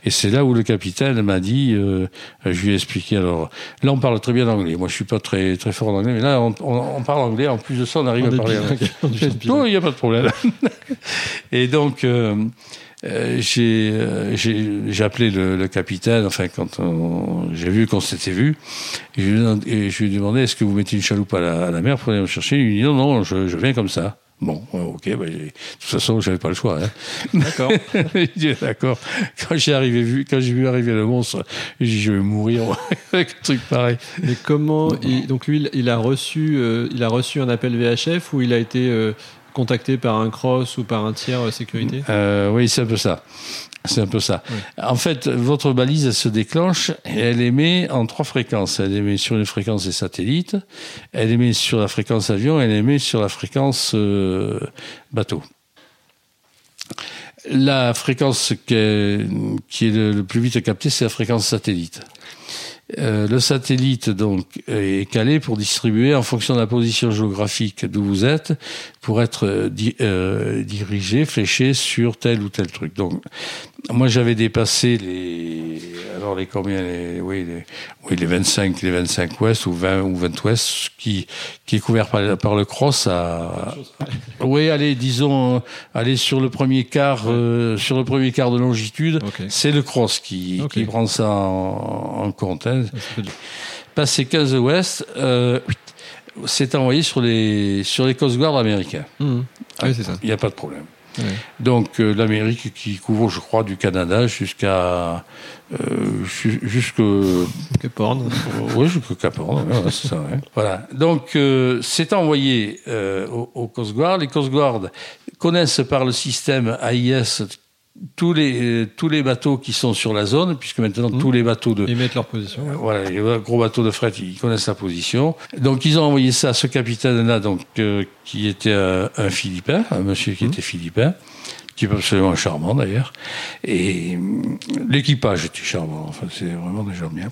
Et c'est là où le capitaine m'a dit, euh, je lui ai expliqué, alors, là on parle très bien anglais. Moi je suis pas très, très fort en anglais, mais là on, on- on parle anglais, en plus de ça on arrive On à parler anglais. *laughs* il n'y a pas de problème. *laughs* et donc, euh, euh, j'ai euh, appelé le, le capitaine, enfin, quand j'ai vu qu'on s'était vu, et je, lui ai demandé- et je lui ai demandé est-ce que vous mettez une chaloupe à la, à la mer pour aller me chercher? Il lui dit non, non, je, je viens comme ça. Bon, ok, bah, de toute façon, j'avais pas le choix. Hein. D'accord. *laughs* D'accord. Quand j'ai arrivé, vu, quand j'ai vu arriver le monstre, j'ai dit, je vais mourir *laughs* avec un truc pareil. Mais comment il- donc lui il- il a reçu euh, il a reçu un appel VHF ou il a été euh, contacté par un cross ou par un tiers euh, sécurité? Euh, oui, c'est un peu ça. C'est un peu ça. En fait, votre balise, elle se déclenche et elle émet en trois fréquences. Elle émet sur une fréquence des satellites, elle émet sur la fréquence avion, elle émet sur la fréquence euh, bateau. La fréquence qui est, qui est le, le plus vite captée, c'est la fréquence satellite. Euh, le satellite donc est calé pour distribuer en fonction de la position géographique d'où vous êtes, pour être euh, euh, dirigé, fléché sur tel ou tel truc. Donc, moi j'avais dépassé les, alors les combien, les, oui, les, oui, les 25, les 25 ouest ou 20 ou 20 ouest, qui, qui est couvert par, par le cross à, *laughs* oui, allez, disons, allez sur le premier quart, euh, sur le premier quart de longitude, c'est le cross qui, qui prend ça en, en compte. Hein. Passé 15 ouest, euh, c'est envoyé sur les, sur les Coast Guard américains. Mmh. Oui, c'est ça. Il n'y a pas de problème. Donc euh, l'Amérique qui couvre, je crois, du Canada jusqu'à euh, jusque Cap Horn. oui, jusqu'à Cap Horn. Voilà, c'est ça. ouais. *laughs* Voilà. Donc euh, c'est envoyé euh, au, au Coast Guard. Les Coast Guard connaissent par le système AIS tous les euh, tous les bateaux qui sont sur la zone, puisque maintenant tous les bateaux de Ils mettent leur position. ouais. voilà, les gros bateaux de fret, ils connaissent la position. Donc ils ont envoyé ça à ce capitaine-là, donc euh, qui était un, un Philippin, un monsieur qui était Philippin, qui est absolument charmant d'ailleurs. Et hum, l'équipage était charmant. Enfin, c'est vraiment des gens bien.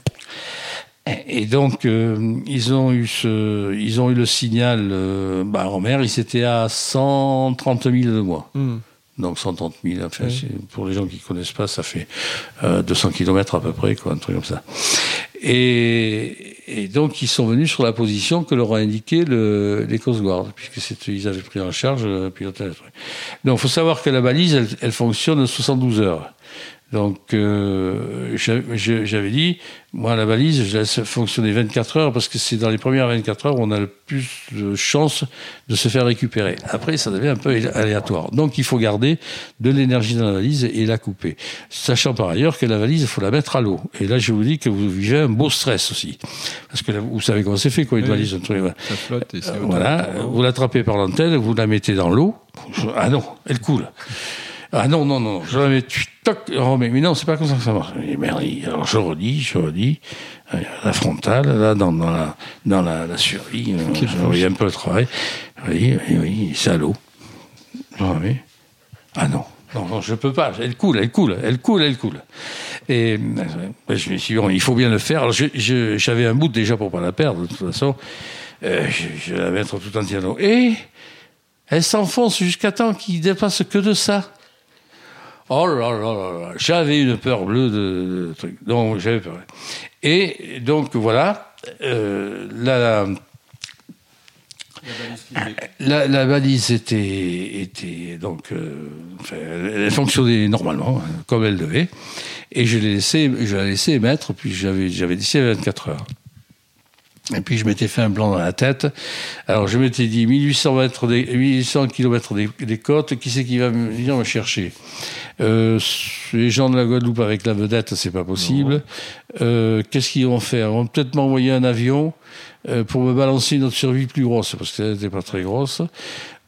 Et donc euh, ils ont eu ce, ils ont eu le signal euh, bah, en mer. Ils étaient à 130 000 de moi. Mmh. Donc 130 000, enfin, Oui. pour les gens qui connaissent pas, ça fait euh, 200 km à peu près, quoi, un truc comme ça. Et, et donc ils sont venus sur la position que leur a indiqué le, les Coast Guard, puisque ils avaient pris en charge euh, le truc. Donc il faut savoir que la balise, elle, elle fonctionne 72 heures. Donc euh, j'avais dit, moi la balise, je laisse fonctionner 24 heures parce que c'est dans les premières 24 heures où on a le plus de chances de se faire récupérer. Après, ça devient un peu aléatoire. Donc il faut garder de l'énergie dans la valise et la couper. Sachant par ailleurs que la valise, il faut la mettre à l'eau. Et là, je vous dis que vous vivez un beau stress aussi. Parce que là, vous savez comment c'est fait, quoi, une Oui. valise, un truc. Ça flotte et c'est Euh, Voilà, vous l'attrapez par l'antenne, vous la mettez dans l'eau. Ah non, elle coule. Ah non, non, non, je la mets, tu- toc, je remets. Mais non, c'est pas comme ça que ça marche. Merde, alors je redis, je redis. Euh, La frontale, là, dans, dans la, dans la, la survie, euh, Quelle je voyais un peu le travail. Oui, oui, oui, c'est à l'eau. Je remets. Ah non. Non, non, je peux pas. Elle coule, elle coule, elle coule, elle coule. Et euh, je me suis dit, bon, il faut bien le faire. Alors, j'avais un bout déjà pour pas la perdre, de toute façon. Euh, je, je vais la mettre tout entière. Et elle s'enfonce jusqu'à temps qu'il dépasse que de ça. Oh là là là là, j'avais une peur bleue de, de truc. Donc j'avais peur. Et donc voilà, euh, la, la, la balise était, était donc, euh, enfin, elle, fonctionnait normalement, hein, comme elle devait. Et je l'ai laissé, je l'ai laissé émettre, puis j'avais, j'avais laissé 24 heures. Et puis je m'étais fait un plan dans la tête. Alors je m'étais dit 1800 mètres, des, 1800 km des, des côtes. Qui c'est qui va venir me chercher? Euh, Les gens de la Guadeloupe avec la vedette, c'est pas possible. Euh, Qu'est-ce qu'ils vont faire? Ils vont peut-être m'envoyer un avion euh, pour me balancer une autre survie plus grosse parce qu'elle n'était pas très grosse.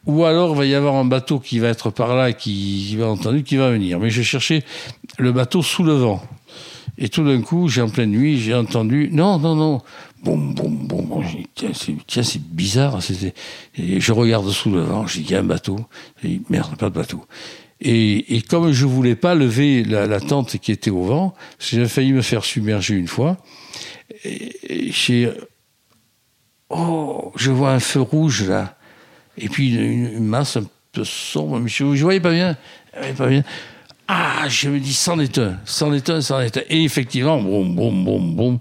Ou alors il va y avoir un bateau qui va être par là, qui, qui va entendu, qui va venir. Mais je cherchais le bateau sous le vent. Et tout d'un coup, j'ai en pleine nuit, j'ai entendu non, non, non, boum, boum, boum. boum. J'ai dit, Tiens, c'est, bizarre. Et je regarde sous le vent, j'ai dit il y a un bateau. J'ai dit merde, pas de bateau. Et, comme je voulais pas lever la, tente qui était au vent, j'avais failli me faire submerger une fois. Et, j'ai oh, je vois un feu rouge là, et puis une, masse un peu sombre. Je, je voyais pas bien, je voyais pas bien. Ah, je me dis, c'en est un, c'en est un, c'en est un. Et effectivement, boum, boum, boum, boum.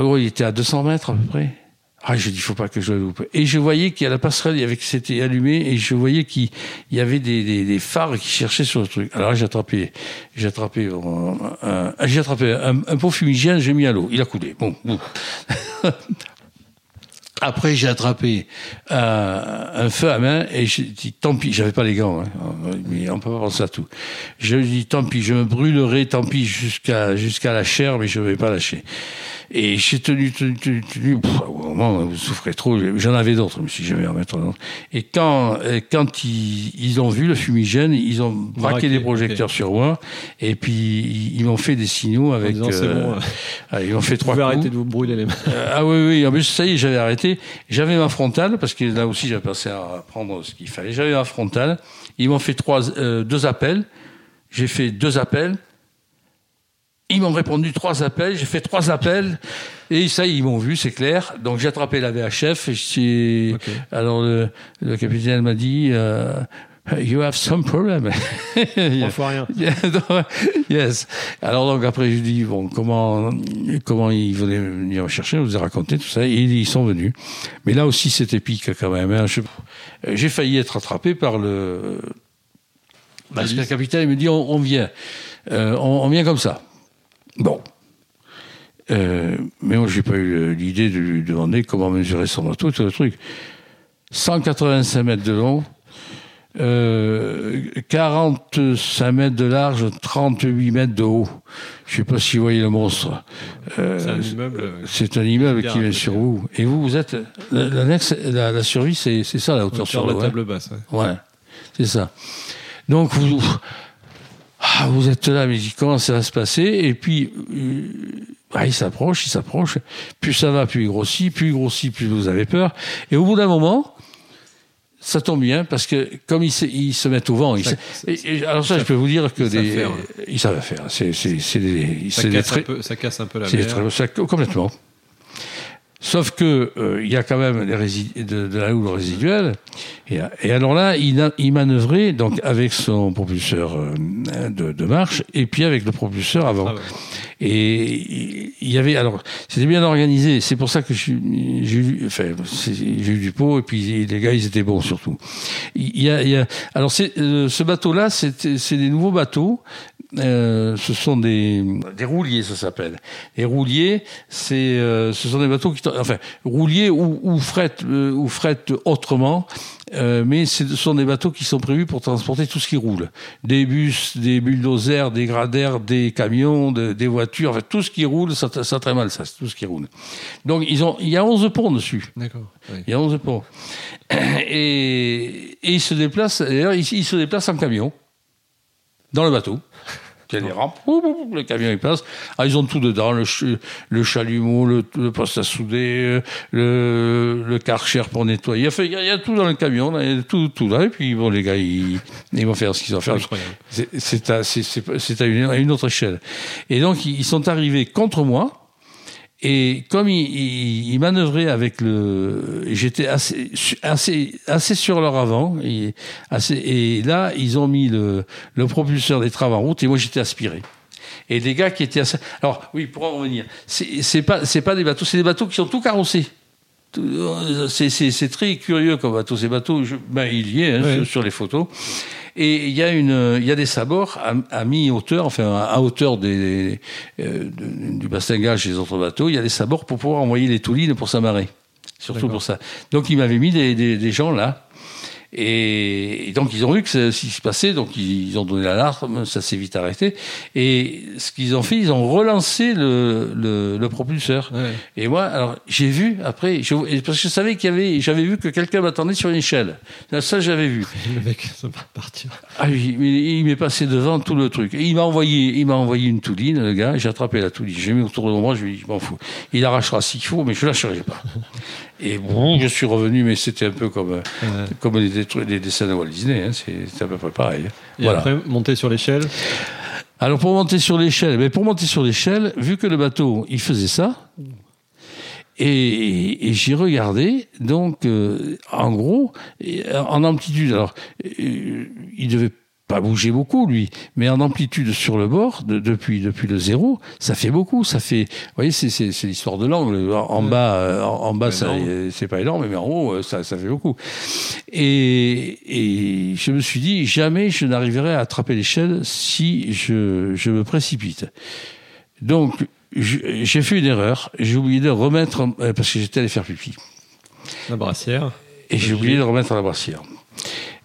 Oh, il était à 200 mètres à peu près. Ah, je dis, faut pas que je le loupe. Et je voyais qu'il y a la passerelle, il y avait que c'était allumé, et je voyais qu'il il y avait des, des, des phares qui cherchaient sur le truc. Alors j'ai attrapé, j'ai attrapé, un, un- j'ai attrapé un, un pot fumigène, j'ai mis à l'eau, il a coulé. Bon, bon. *laughs* Après, j'ai attrapé euh, un feu à main et j'ai dit tant pis, j'avais pas les gants, hein, mais on peut pas penser à tout. Je dis tant pis, je me brûlerai, tant pis jusqu'à jusqu'à la chair, mais je vais pas lâcher. Et j'ai tenu, tenu, tenu, tenu. Pff, au moment où vous souffrez trop, j'en avais d'autres, je me suis jamais en mettre un autre. Et quand euh, quand ils, ils ont vu le fumigène, ils ont braqué des projecteurs sur moi, et puis ils, m'ont fait des signaux avec. disant, c'est bon, euh, ah, ils m'ont fait trois coups. arrêter de vous brûler les mains. Euh, ah oui, oui, en plus, ça y est, j'avais arrêté. J'avais ma frontale, parce que là aussi, j'avais passé à prendre ce qu'il fallait. J'avais ma frontale. Ils m'ont fait trois, euh, deux appels. J'ai fait deux appels. Ils m'ont répondu trois appels. J'ai fait trois appels. Et ça, ils m'ont vu, c'est clair. Donc, j'ai attrapé la VHF. Et j'ai- Ok. Alors, le, le capitaine m'a dit, euh, You have some problem. *laughs* Trois fois rien. *laughs* yes. Alors donc après je dis bon comment comment ils venaient venir me chercher, je vous ai raconté tout ça et ils sont venus. Mais là aussi c'était épique quand même. hein. J'ai failli être attrapé par le parce que le capitaine il me dit on, on vient, Euh, on, on vient comme ça. Bon. Euh, mais moi, j'ai pas eu l'idée de lui demander comment mesurer son bateau, tout le truc. 185 mètres de long, euh, 45 mètres de large, 38 mètres de haut. Je sais pas si vous voyez le monstre. Euh, c'est un immeuble. C'est un immeuble qui est sur vous. Et vous, vous êtes l'annexe, la, la, survie, c'est ça la hauteur sur la table basse. Ouais, ouais c'est ça. Donc vous ah, vous êtes là, mais comment ça va se passer? Et puis, euh, ah, il s'approche, il s'approche. Plus ça va, plus il grossit, plus il grossit, plus vous avez peur. Et au bout d'un moment, ça tombe bien parce que comme ils se, ils se mettent au vent, ça, alors ça, je peux vous dire que des, ils savent faire. C'est des, ça, casse un peu, ça casse un peu la mer. Très, complètement. Sauf que euh, il y a quand même des de, de, la houle résiduelle. Et, et, alors là, il, a, il manœuvrait donc avec son propulseur euh, de, de, marche et puis avec le propulseur avant. Ah ouais. Et il y avait alors c'était bien organisé. C'est pour ça que j'ai eu enfin j'ai eu du pot et puis les gars ils étaient bons surtout. Il y a, il y a alors euh, ce bateau là c'est c'est des nouveaux bateaux euh, ce sont des, des rouliers, ça s'appelle. Les rouliers, c'est, euh, ce sont des bateaux qui, enfin, rouliers ou, ou fret, euh, ou fret autrement, euh, mais ce sont des bateaux qui sont prévus pour transporter tout ce qui roule. Des bus, des bulldozers, des graders, des camions, des voitures, enfin, tout ce qui roule, ça, ça très mal, ça, tout ce qui roule. Donc, ils ont, il y a 11 ponts dessus. D'accord. Oui. Il y a 11 ponts. Et, et ils se déplacent, d'ailleurs, ils, ils se déplacent en camion, dans le bateau. Il y a des rampes, le camion il passe. Ah, ils ont tout dedans, le, le chalumeau, le, le, poste à souder, le, le karcher pour nettoyer. Enfin, il y, a, il y, a, tout dans le camion, il y a tout, tout là. Et puis, bon, les gars, ils, ils vont faire ce qu'ils ont fait. C'est à, à, à une autre échelle. Et donc, ils sont arrivés contre moi. Et comme il, il, il manœuvrait avec le, j'étais assez, assez, assez sur leur avant. Et, assez, et là, ils ont mis le, le propulseur des travaux en route et moi j'étais aspiré. Et des gars qui étaient assez... Alors oui, pour en revenir, c'est pas c'est pas des bateaux, c'est des bateaux qui sont tout carrossés. C'est très curieux comme bateau. Ces bateaux, je, ben, il y est hein, sur les photos. Et il y a une, il y a des sabords à, à mi-hauteur, enfin à hauteur des, euh, du bastingage des autres bateaux. Il y a des sabords pour pouvoir envoyer les toulines pour s'amarrer. Surtout pour ça. Donc il m'avait mis des, des, des gens là. Et, donc ils ont vu que ce qui se passait, donc ils, ont donné l'alarme, ça s'est vite arrêté. Et ce qu'ils ont fait, ils ont relancé le, le, le propulseur. Ouais. Et moi, alors j'ai vu après, je, parce que je savais qu'il y avait, j'avais vu que quelqu'un m'attendait sur une échelle. Ça, j'avais vu. *laughs* Le mec, ça va partir. Ah oui, il, il m'est passé devant tout le truc. Et il m'a envoyé, il m'a envoyé une touline, le gars. J'ai attrapé la touline, j'ai mis autour de moi, je lui ai dit, je m'en fous. Il arrachera s'il faut, mais je lâcherai pas. *laughs* Et bon, je suis revenu, mais c'était un peu comme, ouais. comme les, les, dessins de Walt Disney. Hein, c'est à peu près pareil. Et voilà. après, monter sur l'échelle? Alors, pour monter sur l'échelle, mais pour monter sur l'échelle, vu que le bateau, il faisait ça, et, et, et j'ai regardé, donc, euh, en gros, en amplitude, alors, euh, il devait pas bouger beaucoup lui, mais en amplitude sur le bord de, depuis depuis le zéro, ça fait beaucoup. Ça fait, vous voyez, c'est c'est l'histoire de l'angle. En, bas, en, en bas, c'est pas énorme, mais en haut, ça ça fait beaucoup. Et et je me suis dit jamais je n'arriverai à attraper l'échelle si je je me précipite. Donc j'ai fait une erreur. J'ai oublié de remettre parce que j'étais allé faire pipi. La brassière. Et j'ai oublié de remettre la brassière.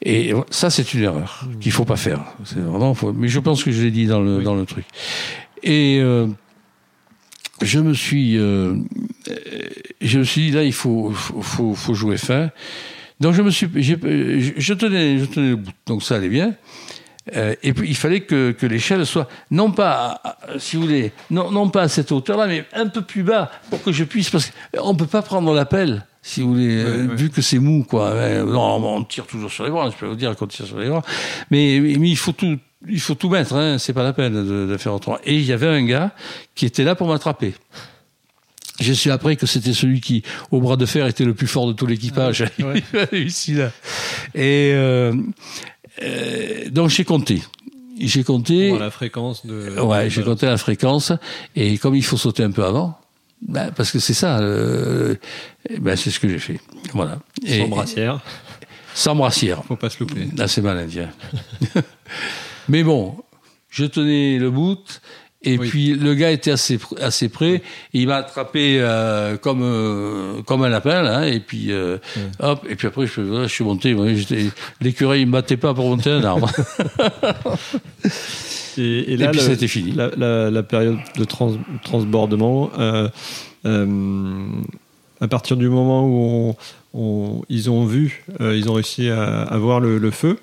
Et ça, c'est une erreur qu'il faut pas faire. C'est vraiment, faut... mais je pense que je l'ai dit dans le oui. dans le truc. Et euh, je me suis, euh, je me suis dit là, il faut faut faut jouer fin. Donc je me suis, je tenais, je tenais le bout. Donc ça allait bien. Euh, et puis il fallait que, que l'échelle soit non pas, si vous voulez, non, non pas à cette hauteur-là, mais un peu plus bas pour que je puisse, parce qu'on ne peut pas prendre l'appel si vous voulez, ouais, euh, vu que c'est mou, quoi. Non, on tire toujours sur les bras, je peux vous dire qu'on tire sur les bras. Mais, mais il faut tout, il faut tout mettre, hein, c'est pas la peine de, de faire autrement. Et il y avait un gars qui était là pour m'attraper. Je suis après que c'était celui qui, au bras de fer, était le plus fort de tout l'équipage. Ah, ouais. *laughs* Ici, là. Et, euh, euh, donc j'ai compté. J'ai compté. Pour la fréquence de. Ouais, j'ai compté la fréquence. Et comme il faut sauter un peu avant, ben, parce que c'est ça, euh, ben, c'est ce que j'ai fait. Voilà. Et, sans brassière. Sans brassière. Faut pas se louper. Là, c'est mal indien. *laughs* Mais bon, je tenais le bout Et Oui. puis le gars était assez assez près, et il m'a attrapé euh, comme euh, comme un lapin là, et puis euh, hop, et puis après je, je suis monté. L'écureuil il me battait pas pour monter un arbre. *laughs* Et, Et là, puis le- c'était fini. La, la- la période de trans- transbordement, euh, euh, à partir du moment où on- on- ils ont vu, euh, ils ont réussi à, à voir le, le feu,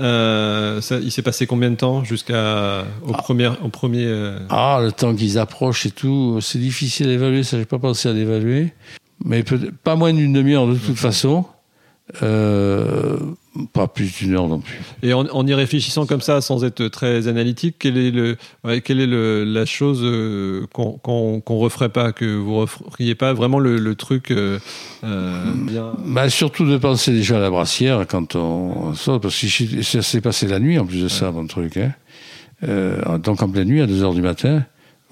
euh, ça- il s'est passé combien de temps jusqu'à au premier, au premier euh, Ah, le temps qu'ils approchent et tout, c'est difficile à évaluer, ça j'ai pas pensé à l'évaluer. Mais peut pas moins d'une demi-heure de toute façon. Euh, pas plus d'une heure non plus. Et en, en y réfléchissant comme ça, sans être très analytique, quelle est, le, ouais, quelle est le, la chose euh, qu'on qu'on referait pas, que vous referiez pas Vraiment le, le truc euh, bien? Bah, surtout de penser déjà à la brassière quand on sort, parce que ça s'est passé la nuit en plus de ça, mon truc. Hein. Donc en pleine nuit, à 2 heures du matin,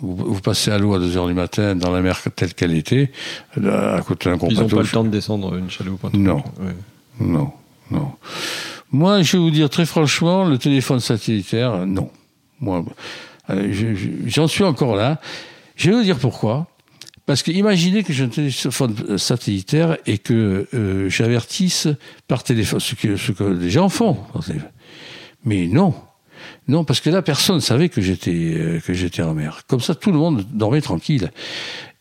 vous, vous passez à l'eau à 2 heures du matin dans la mer telle qu'elle était, euh, à côté d'un gros Ils n'ont pas le temps de descendre une chaloupe. Non. Ouais. Non, non. Moi, je vais vous dire très franchement, le téléphone satellitaire, non. Moi, euh, je- je- j'en suis encore là. Je vais vous dire pourquoi. Parce que imaginez que j'ai un téléphone euh, satellitaire et que euh, j'avertisse par téléphone, ce que, ce que les gens font. Mais non. Non, parce que là, personne ne savait que j'étais euh, que j'étais en mer. Comme ça, tout le monde dormait tranquille.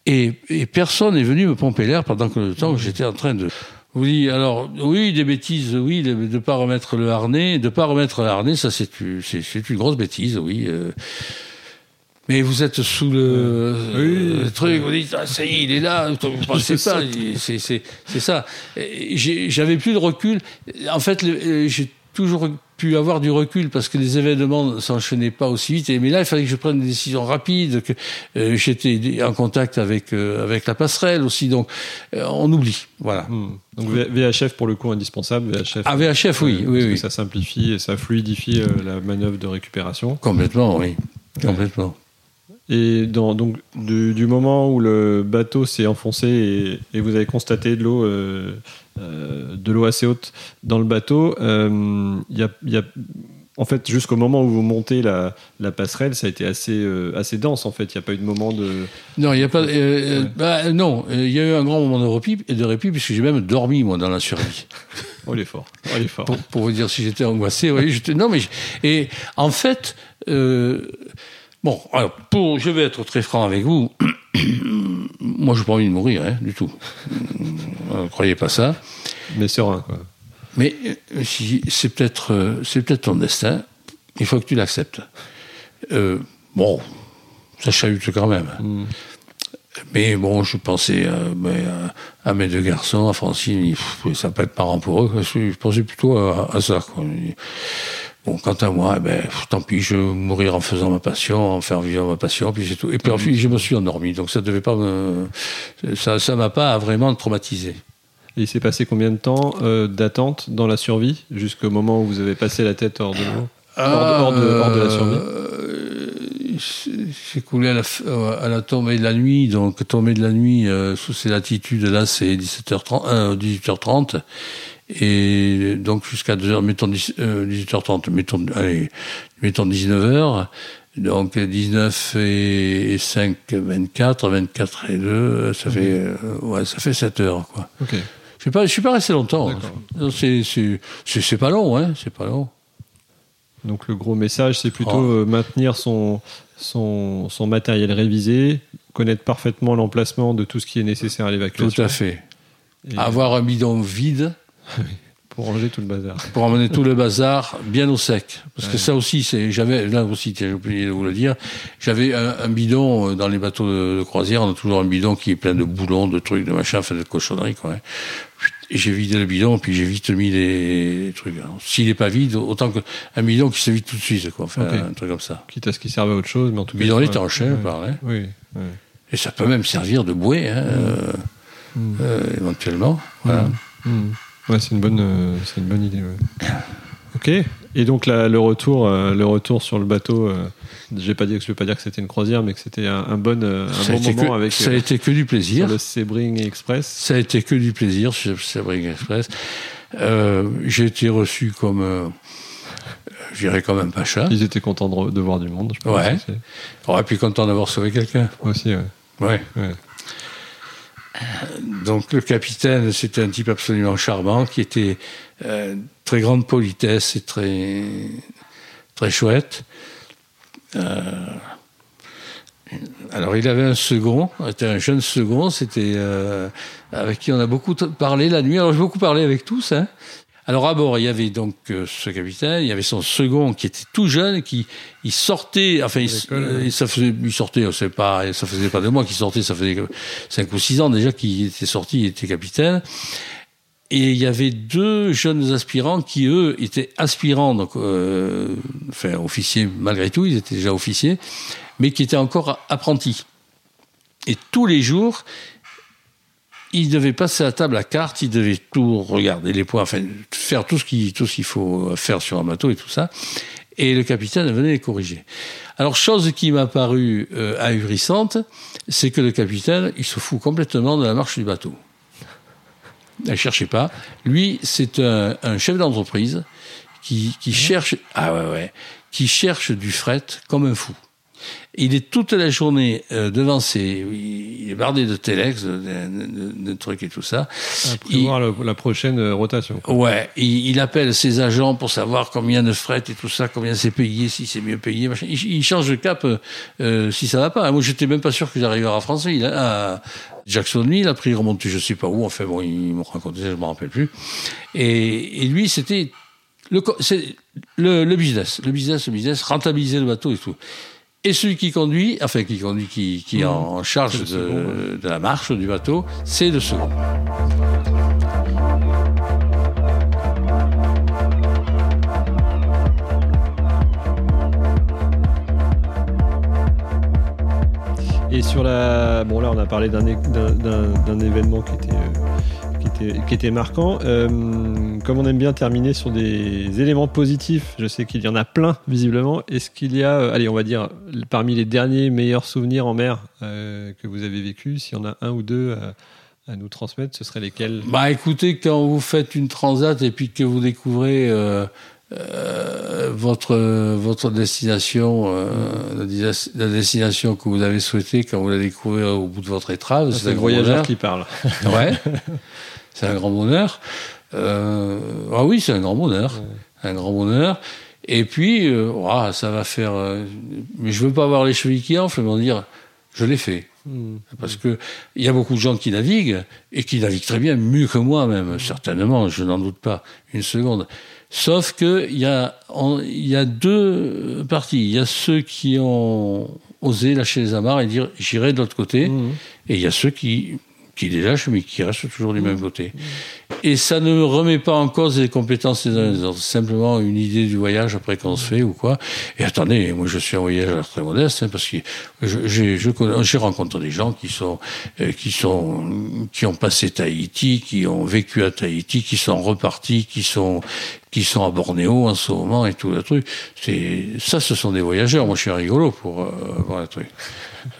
Et, et personne n'est venu me pomper l'air pendant que le temps que j'étais en train de. Oui, alors oui, des bêtises, oui, de ne pas remettre le harnais, de pas remettre le harnais, ça c'est une- c'est c'est une grosse bêtise, oui. euh. Mais vous êtes sous le, Oui. le truc, vous dites ah, ça y est, il est là, vous pensez pas, *laughs* c'est c'est c'est ça. J'avais plus de recul. En fait, euh, j'ai toujours pu avoir du recul parce que les événements ne s'enchaînaient pas aussi vite. Et, mais là, il fallait que je prenne des décisions rapides. Que euh, j'étais en contact avec euh, avec la passerelle aussi, donc euh, on oublie. Voilà. Hmm. Donc VHF pour le coup indispensable. VHF. Ah, VHF, oui, oui, parce que oui. Ça simplifie et ça fluidifie la manœuvre de récupération. Complètement, oui. Complètement. Et dans, donc du, du moment où le bateau s'est enfoncé et, et vous avez constaté de l'eau, euh, euh, de l'eau assez haute dans le bateau, euh, y a, il y a- en fait jusqu'au moment où vous montez la, la passerelle, ça a été assez euh, assez dense en fait. Il n'y a pas eu de moment de. Non, il n'y a pas. Ouais. bah, non, il y a eu un grand moment de répit, de répit puisque j'ai même dormi moi dans la survie. *laughs* Oh il est fort. Oh, il est fort. pour, pour vous dire si j'étais angoissé. Oui, non, mais et en fait, bon, alors pour, je vais être très franc avec vous. *coughs* Moi, je n'ai pas envie de mourir, hein, du tout. Euh, Ne croyez pas ça. Mais serein quoi. Mais euh, si- c'est peut-être, euh, c'est peut-être ton destin. Il faut que tu l'acceptes. Euh, bon, ça chahute quand même. Hmm. Mais bon, je pensais euh, ben, à, mes deux garçons, à Francine, ça peut être parent pour eux. Je pensais plutôt à, à ça. Quoi. Bon, quant à moi, eh ben, pff, tant pis, je vais mourir en faisant ma passion, en faire vivre ma passion, puis c'est tout. Et puis ensuite, je me suis endormi, donc ça devait pas me, ça, ça m'a pas vraiment traumatisé. Et il s'est passé combien de temps euh, d'attente dans la survie jusqu'au moment où vous avez passé la tête hors de l'eau hors, de, hors, de, hors de la survie Euh, J'ai coulé à la, f- euh, à la tombée de la nuit, donc tombée de la nuit euh, sous ces latitudes là, c'est 17h30, euh, 18h30, et donc jusqu'à 2h, mettons 10, euh, 18h30, mettons, allez, mettons 19h, donc 19 et, et 5, 24, 24 et 2, ça fait, euh, ouais, ça fait 7 heures, quoi. Je suis je suis pas resté longtemps. C'est, pas long, hein, c'est pas long. Donc le gros message, c'est plutôt Oh. euh, maintenir son, son, son matériel révisé, connaître parfaitement l'emplacement de tout ce qui est nécessaire à Tout l'évacuation. à fait. et- Avoir un bidon vide Pour ranger tout le bazar. *laughs* pour emmener tout le bazar bien au sec. Parce que ça aussi, c'est, j'avais, là aussi, j'ai oublié de vous le dire, j'avais un, un bidon euh, dans les bateaux de, de croisière, on a toujours un bidon qui est plein de boulons, de trucs, de machin, enfin de cochonneries, quoi. hein. Et j'ai vidé le bidon, puis j'ai vite mis les, les trucs. Alors, S'il n'est pas vide, autant qu'un bidon qui se vide tout de suite, quoi. Enfin, un truc comme ça. Quitte à ce qui servait à autre chose, mais en tout cas. Bidon étanche, hein, Ouais. par là. Oui. ouais. Et ça peut même servir de bouée, hein, euh, Mm. euh, éventuellement. Voilà. Hmm. Ouais, c'est une bonne, euh, c'est une bonne idée. ouais. *coughs* Ok. Et donc la- le retour, euh, le retour sur le bateau. Euh, je vais pas dire que je vais pas dire que c'était une croisière, mais que c'était un, un bon, euh, un Ça, bon été moment que, avec ça a euh, été que du plaisir. sur le Sebring Express. Ça a été que du plaisir sur Sebring Express. Euh, j'ai été reçu comme euh, je dirais quand même Pacha. Ils étaient contents de, de voir du monde, je pense. Ouais. aussi. Ouais, puis content d'avoir sauvé quelqu'un. Aussi, ouais. Ouais. Ouais. Donc le capitaine, c'était un type absolument charmant qui était euh, très grande politesse et très chouette. Euh, alors il avait un second, c'était un jeune second, c'était euh, avec qui on a beaucoup parlé la nuit. Alors j'ai beaucoup parlé avec tous. Hein. Alors à bord, il y avait donc euh, ce capitaine, il y avait son second qui était tout jeune, qui il sortait, enfin il, euh, ça faisait, il sortait, c'est pas, ça faisait pas deux mois qu'il sortait, ça faisait cinq ou six ans déjà qu'il était sorti, il était capitaine. Et il y avait deux jeunes aspirants qui, eux, étaient aspirants, donc, euh, enfin, officiers malgré tout, ils étaient déjà officiers, mais qui étaient encore apprentis. Et tous les jours, ils devaient passer à table à carte, ils devaient tout regarder, les points, enfin, faire tout ce qu'il faut faire sur un bateau et tout ça. Et le capitaine venait les corriger. Alors, chose qui m'a paru euh, ahurissante, c'est que le capitaine, il se fout complètement de la marche du bateau. Ne cherchez pas. Lui, c'est un, un chef d'entreprise qui, qui cherche, ah ouais, ouais, qui cherche du fret comme un fou. Il est toute la journée euh, devant ses, il est bardé de téléx, de, de- de- de trucs et tout ça. À prévoir la prochaine euh, rotation. Ouais, il, il appelle ses agents pour savoir combien de fret et tout ça, combien c'est payé, si c'est mieux payé. Machin. Il, il change de cap euh, si ça va pas. Moi, j'étais même pas sûr que j'arriverais à France. Il a, à Jacksonville, après il remonte je sais pas où. Enfin bon, il me racontait, je me rappelle plus. Et, et lui, c'était le business, le business, le business, rentabiliser le bateau et tout. Et celui qui conduit, enfin qui conduit, qui, qui est en charge de, de la marche du bateau, c'est le second. Et sur la. Bon, là, on a parlé d'un événement qui était, euh, qui était, qui était marquant. Euh, comme on aime bien terminer sur des éléments positifs, je sais qu'il y en a plein, visiblement. Est-ce qu'il y a, euh, allez, on va dire, parmi les derniers meilleurs souvenirs en mer euh, que vous avez vécu, s'il y en a un ou deux à, à nous transmettre, ce seraient lesquels? Bah écoutez, quand vous faites une transat et puis que vous découvrez euh, euh, votre votre destination, euh, la, destination que vous avez souhaitée, quand vous la découvrez au bout de votre étrave, Ah, C'est le voyageur qui parle. Ouais, c'est un grand bonheur. Euh, ah oui, c'est un grand bonheur, un grand bonheur. Et puis, euh, ouah, ça va faire. euh, mais je veux pas avoir les chevilles qui enflent, mais dire, je l'ai fait. Hmm. Parce que il y a beaucoup de gens qui naviguent et qui naviguent très bien, mieux que moi même, certainement, je n'en doute pas une seconde. Sauf que il y a on- il y a deux parties. Il y a ceux qui ont osé lâcher les amarres et dire j'irai de l'autre côté, Mhm. et il y a ceux qui qui les lâchent mais qui restent toujours du même côté. Et ça ne remet pas en cause les compétences des uns des autres. C'est simplement une idée du voyage après qu'on se fait ou quoi. Et attendez, moi je suis un voyageur très modeste hein, parce que je j'ai rencontré des gens qui sont euh, qui sont qui ont passé Tahiti, qui ont vécu à Tahiti, qui sont repartis, qui sont qui sont à Bornéo en ce moment et tout le truc. C'est ça, ce sont des voyageurs. Moi, je suis un rigolo pour euh, voir le truc.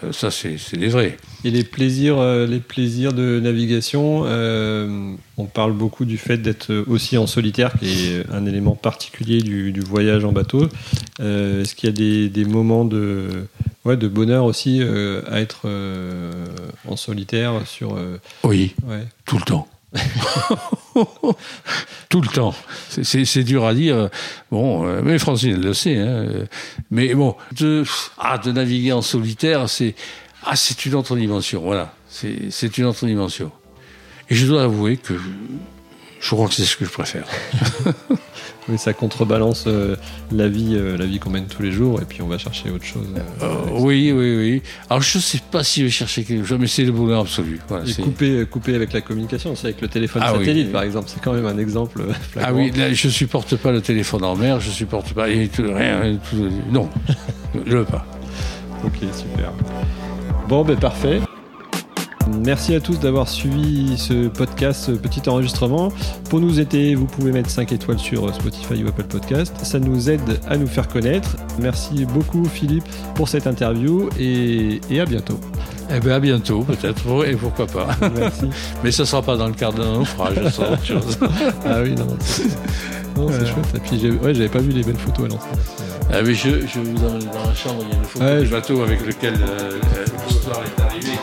Euh, Ça, c'est des vrais. Et les plaisirs, euh, les plaisirs de navigation, euh, on parle beaucoup du fait d'être aussi en solitaire, qui est un élément particulier du, du voyage en bateau. Euh, Est-ce qu'il y a des, des moments de, ouais, de bonheur aussi euh, à être en solitaire sur, Oui. ouais. Tout le temps. *laughs* Tout le temps. C'est- dur à dire. Bon, euh, mais Francine le sait. Hein. Mais bon, de, ah, de naviguer en solitaire, c'est ah, c'est une autre dimension. Voilà, c'est une autre dimension. Et je dois avouer que je crois que c'est ce que je préfère. *laughs* Oui, ça contrebalance euh, la vie, euh, la vie qu'on mène tous les jours, et puis on va chercher autre chose. euh, oui, oui, oui. Alors je sais pas si je vais chercher quelque chose, mais c'est le bonheur absolu. Voilà, et c'est- couper, couper avec la communication, c'est avec le téléphone Ah satellite oui. par exemple, c'est quand même un exemple flagrant. Ah oui, là, je supporte pas le téléphone en mer, je supporte pas et tout, rien, tout- non, je veux pas. Ok, super. Bon, ben parfait. Merci à tous d'avoir suivi ce podcast, ce petit enregistrement. Pour nous aider, vous pouvez mettre 5 étoiles sur Spotify ou Apple Podcast. Ça nous aide à nous faire connaître. Merci beaucoup Philippe pour cette interview et, et à bientôt. Eh bien, à bientôt, peut-être, et pourquoi pas. Merci. *laughs* Mais ce sera pas dans le cadre d'un naufrage, ça sera autre chose. *laughs* ah oui, non. Non, c'est Ouais. chouette. Et puis, ouais, j'avais pas vu les belles photos à l'entrée. Ah oui, je, je vous emmène dans la chambre, il y a une photo Ouais, du bateau avec lequel euh, euh, l'histoire est arrivée.